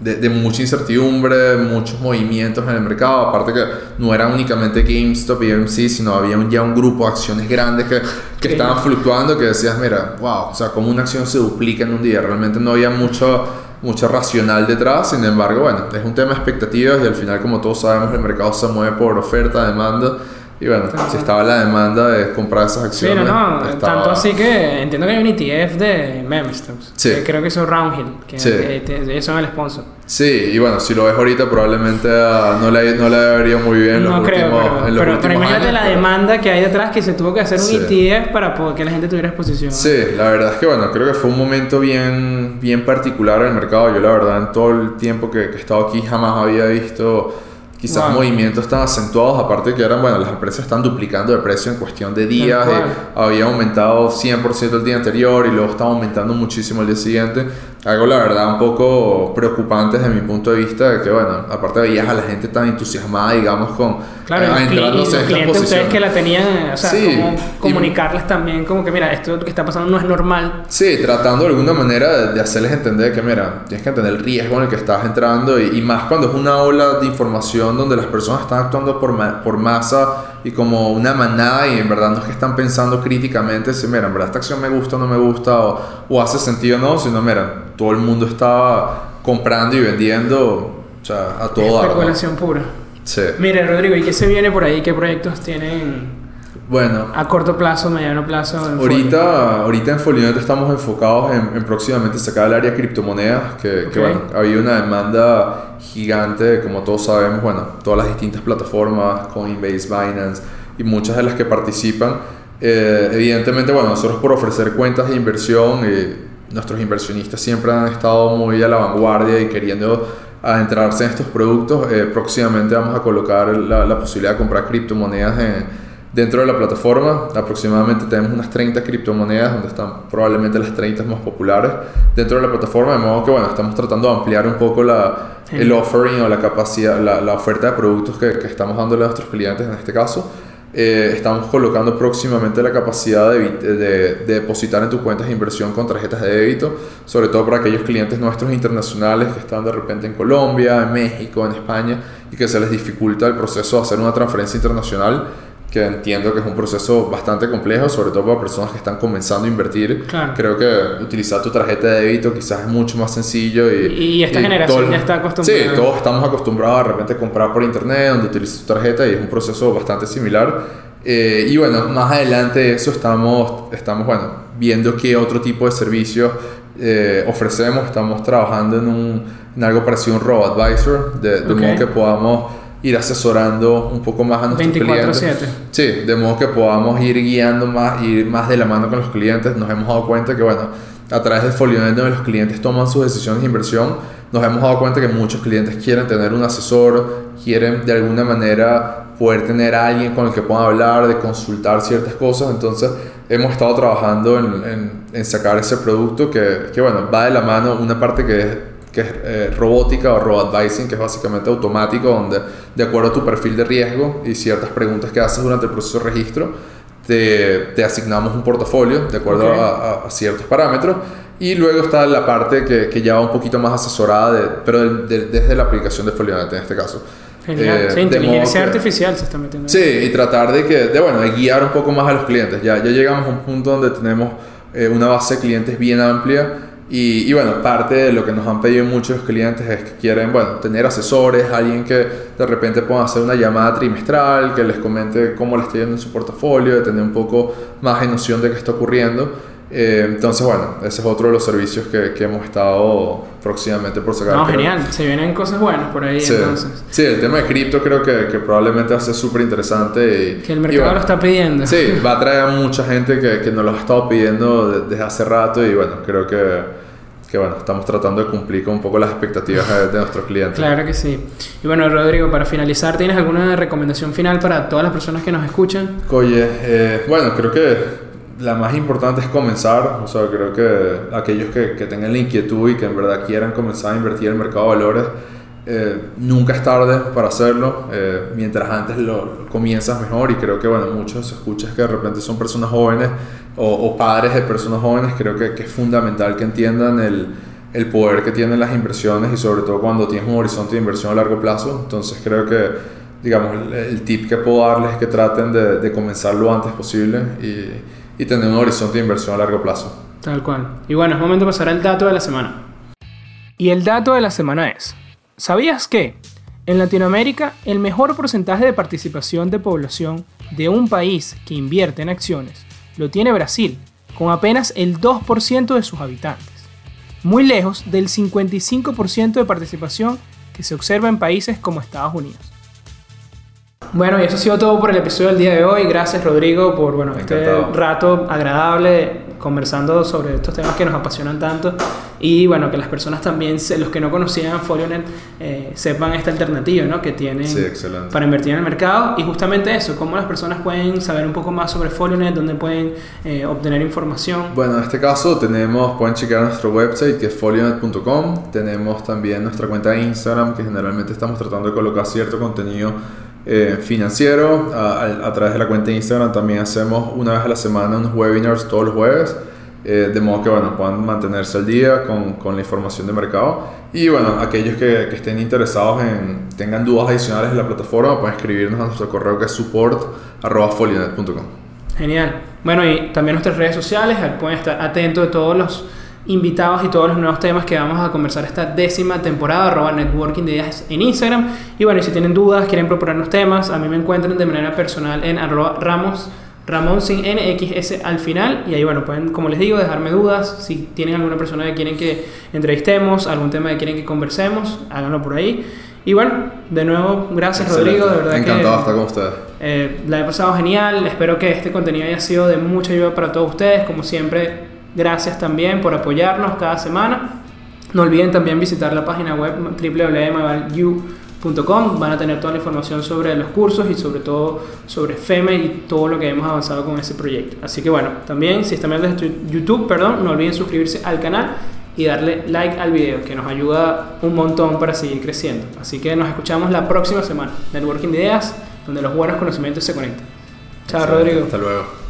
S1: de, de, mucha incertidumbre, muchos movimientos en el mercado. Aparte que no era únicamente GameStop y AMC, sino había un, ya un grupo de acciones grandes que, que estaban fluctuando, que decías, mira, wow, o sea, como una acción se duplica en un día. Realmente no había mucho mucho racional detrás, sin embargo, bueno, es un tema de expectativas y al final, como todos sabemos, el mercado se mueve por oferta, demanda y bueno, si estaba la demanda de comprar esas acciones.
S2: Sí, no, no. Tanto así que entiendo que hay un ETF de meme stocks. Sí. Que creo que son Roundhill, que, sí. ellos son el sponsor.
S1: Sí, y bueno, si lo ves ahorita, probablemente uh, no, le, no le vería muy bien
S2: no los creo, últimos, pero, pero, pero, imagínate la demanda que hay detrás que se tuvo que hacer un ETF para que la gente tuviera exposición.
S1: Sí, la verdad es que bueno, creo que fue un momento bien, bien particular en el mercado. Yo, la verdad, en todo el tiempo que, que he estado aquí, jamás había visto quizás movimientos tan acentuados, aparte que eran, bueno, las empresas están duplicando de precio en cuestión de días, había aumentado 100% el día anterior y luego estaba aumentando muchísimo el día siguiente algo la verdad un poco preocupante desde mi punto de vista de que bueno aparte veías a la gente tan entusiasmada digamos con
S2: claro eh, y los clientes ustedes que la tenían o sea como comunicarles también como que mira esto que está pasando no es normal.
S1: Sí tratando de alguna manera de, hacerles entender que mira tienes que entender el riesgo en el que estás entrando y, y, más cuando es una ola de información donde las personas están actuando por, por masa y como una manada y en verdad no es que están pensando críticamente si, mira, en verdad esta acción me gusta o no me gusta o, o hace sentido o no, sino, mira, todo el mundo estaba comprando y vendiendo, o sea, a todo
S2: Especulación pura.
S1: Sí.
S2: Mire, Rodrigo, ¿y qué se viene por ahí? ¿Qué proyectos tienen
S1: bueno,
S2: a corto plazo, mediano plazo.
S1: ahorita, ahorita en Folionet estamos enfocados en, próximamente sacar el área de criptomonedas, que, que, bueno, había una demanda gigante, como todos sabemos, bueno, todas las distintas plataformas, Coinbase, Binance y muchas de las que participan. Eh, evidentemente, bueno, nosotros por ofrecer cuentas de inversión, eh, nuestros inversionistas siempre han estado muy a la vanguardia y queriendo adentrarse en estos productos. Eh, próximamente vamos a colocar la, la posibilidad de comprar criptomonedas en Dentro de la plataforma aproximadamente tenemos unas 30 criptomonedas donde están probablemente las 30 más populares dentro de la plataforma, de modo que bueno, estamos tratando de ampliar un poco la, el offering o la capacidad, la, la oferta de productos que, que, estamos dándole a nuestros clientes en este caso. Eh, estamos colocando próximamente la capacidad de, de, de, depositar en tus cuentas de inversión con tarjetas de débito, sobre todo para aquellos clientes nuestros internacionales que están de repente en Colombia, en México, en España y que se les dificulta el proceso de hacer una transferencia internacional que entiendo que es un proceso bastante complejo, sobre todo para personas que están comenzando a invertir. Creo que utilizar tu tarjeta de débito quizás es mucho más sencillo. Y,
S2: y esta generación ya está acostumbrada.
S1: Sí, todos estamos acostumbrados a de repente comprar por internet, donde utilizas tu tarjeta y es un proceso bastante similar. Eh, y bueno, más adelante de eso estamos, estamos bueno, viendo qué otro tipo de servicios eh, ofrecemos, estamos trabajando en, un, en algo parecido a un robo advisor, de, de
S2: Ok.
S1: modo que podamos ir asesorando un poco más a nuestros
S2: 24/7.
S1: clientes. Sí, de modo que podamos ir guiando más, ir más de la mano con los clientes. Nos hemos dado cuenta que, bueno, a través de Folionet, donde los clientes toman sus decisiones de inversión, nos hemos dado cuenta que muchos clientes quieren tener un asesor, quieren de alguna manera poder tener a alguien con el que puedan hablar, de consultar ciertas cosas. Entonces, hemos estado trabajando en, en- en sacar ese producto que, que, bueno, va de la mano una parte que es, que es eh, robótica o robo-advising, que es básicamente automático, donde de acuerdo a tu perfil de riesgo y ciertas preguntas que haces durante el proceso de registro, te, te asignamos un portafolio de acuerdo
S2: Ok.
S1: a, a- a ciertos parámetros. Y luego está la parte que, que ya va un poquito más asesorada, de- pero del- del- desde la aplicación de Folionet en este caso.
S2: Genial.
S1: Eh,
S2: sí,
S1: de
S2: inteligencia
S1: que-
S2: artificial se está metiendo.
S1: Sí, y tratar de que, de bueno, de guiar un poco más a los clientes. Ya, ya llegamos a un punto donde tenemos eh, una base de clientes bien amplia y, bueno, parte de lo que nos han pedido muchos clientes es que quieren, bueno, tener asesores, alguien que de repente pueda hacer una llamada trimestral, que les comente cómo le está yendo en su portafolio, de tener un poco más de noción de qué está ocurriendo. Eh, entonces, bueno, ese es otro de los servicios que, que hemos estado próximamente por sacar.
S2: No,
S1: Creo-
S2: genial. Se vienen cosas buenas por ahí
S1: Sí,
S2: entonces.
S1: sí, el tema de cripto creo que, que probablemente va a ser súper interesante. Y,
S2: Que el
S1: y
S2: mercado
S1: bueno,
S2: lo está pidiendo.
S1: Sí, va a traer a mucha gente que, que nos lo ha estado pidiendo de- desde hace rato y bueno, creo que, que bueno, estamos tratando de cumplir con un poco las expectativas de, de nuestros clientes.
S2: Claro que sí. Y bueno, Rodrigo, para finalizar, ¿tienes alguna recomendación final para todas las personas que nos escuchan?
S1: Oye, eh, bueno, creo que la más importante es comenzar, o sea, creo que aquellos que, que tengan la inquietud y que en verdad quieran comenzar a invertir en el mercado de valores, eh, nunca es tarde para hacerlo, eh, mientras antes lo, comienzas mejor. Y creo que, bueno, muchos escuchas que de repente son personas jóvenes o, o padres de personas jóvenes, creo que, que es fundamental que entiendan el, el poder que tienen las inversiones y sobre todo cuando tienes un horizonte de inversión a largo plazo, entonces creo que digamos, el, el tip que puedo darles es que traten de, de comenzar lo antes posible y, y tener un horizonte de inversión a largo plazo.
S2: Tal cual. Y bueno, es momento de pasar al dato de la semana. Y el dato de la semana es, ¿sabías que en Latinoamérica el mejor porcentaje de participación de población de un país que invierte en acciones lo tiene Brasil, con apenas el 2% de sus habitantes? Muy lejos del 55% de participación que se observa en países como Estados Unidos. Bueno, y eso ha sido todo por el episodio del día de hoy. Gracias, Rodrigo, por bueno, este rato agradable conversando sobre estos temas que nos apasionan tanto. Y bueno, que las personas también, los que no conocían Folionet, eh, sepan esta alternativa ¿no? que tienen
S1: Sí,
S2: para invertir en el mercado. Y justamente eso, cómo las personas pueden saber un poco más sobre Folionet, dónde pueden eh, obtener información.
S1: Bueno, en este caso tenemos, pueden checar nuestro website que es folionet.com. Tenemos también nuestra cuenta de Instagram que generalmente estamos tratando de colocar cierto contenido eh, financiero. A, a- a través de la cuenta de Instagram también hacemos una vez a la semana unos webinars todos los jueves. eh, de modo que bueno, puedan mantenerse al día con, con la información de mercado. Y bueno, aquellos que, que estén interesados en, tengan dudas adicionales de la plataforma, pueden escribirnos a nuestro correo que es support.folionet.com.
S2: Genial. Bueno, y también nuestras redes sociales, pueden estar atentos de todos los invitados y todos los nuevos temas que vamos a conversar esta décima temporada, arroba networking de ideas en Instagram. Y bueno, si tienen dudas, quieren proponernos temas, a mí me encuentran de manera personal en arroba ramos, ramón sin NXS al final. Y ahí, bueno, pueden, como les digo, dejarme dudas. Si tienen alguna persona que quieren que entrevistemos, algún tema que quieren que conversemos, háganlo por ahí. Y bueno, de nuevo, gracias Rodrigo, de verdad que...
S1: Encantado de estar con ustedes.
S2: Eh, la he pasado genial, espero que este contenido haya sido de mucha ayuda para todos ustedes. Como siempre, gracias también por apoyarnos cada semana. No olviden también visitar la página web www.mavalyu.com. Van a tener toda la información sobre los cursos y sobre todo sobre FEME y todo lo que hemos avanzado con ese proyecto. Así que bueno, también si están viendo YouTube, perdón, no olviden suscribirse al canal y darle like al video, que nos ayuda un montón para seguir creciendo. Así que nos escuchamos la próxima semana. Networking de Ideas, donde los buenos conocimientos se conectan. Chao. Rodrigo.
S1: Hasta luego.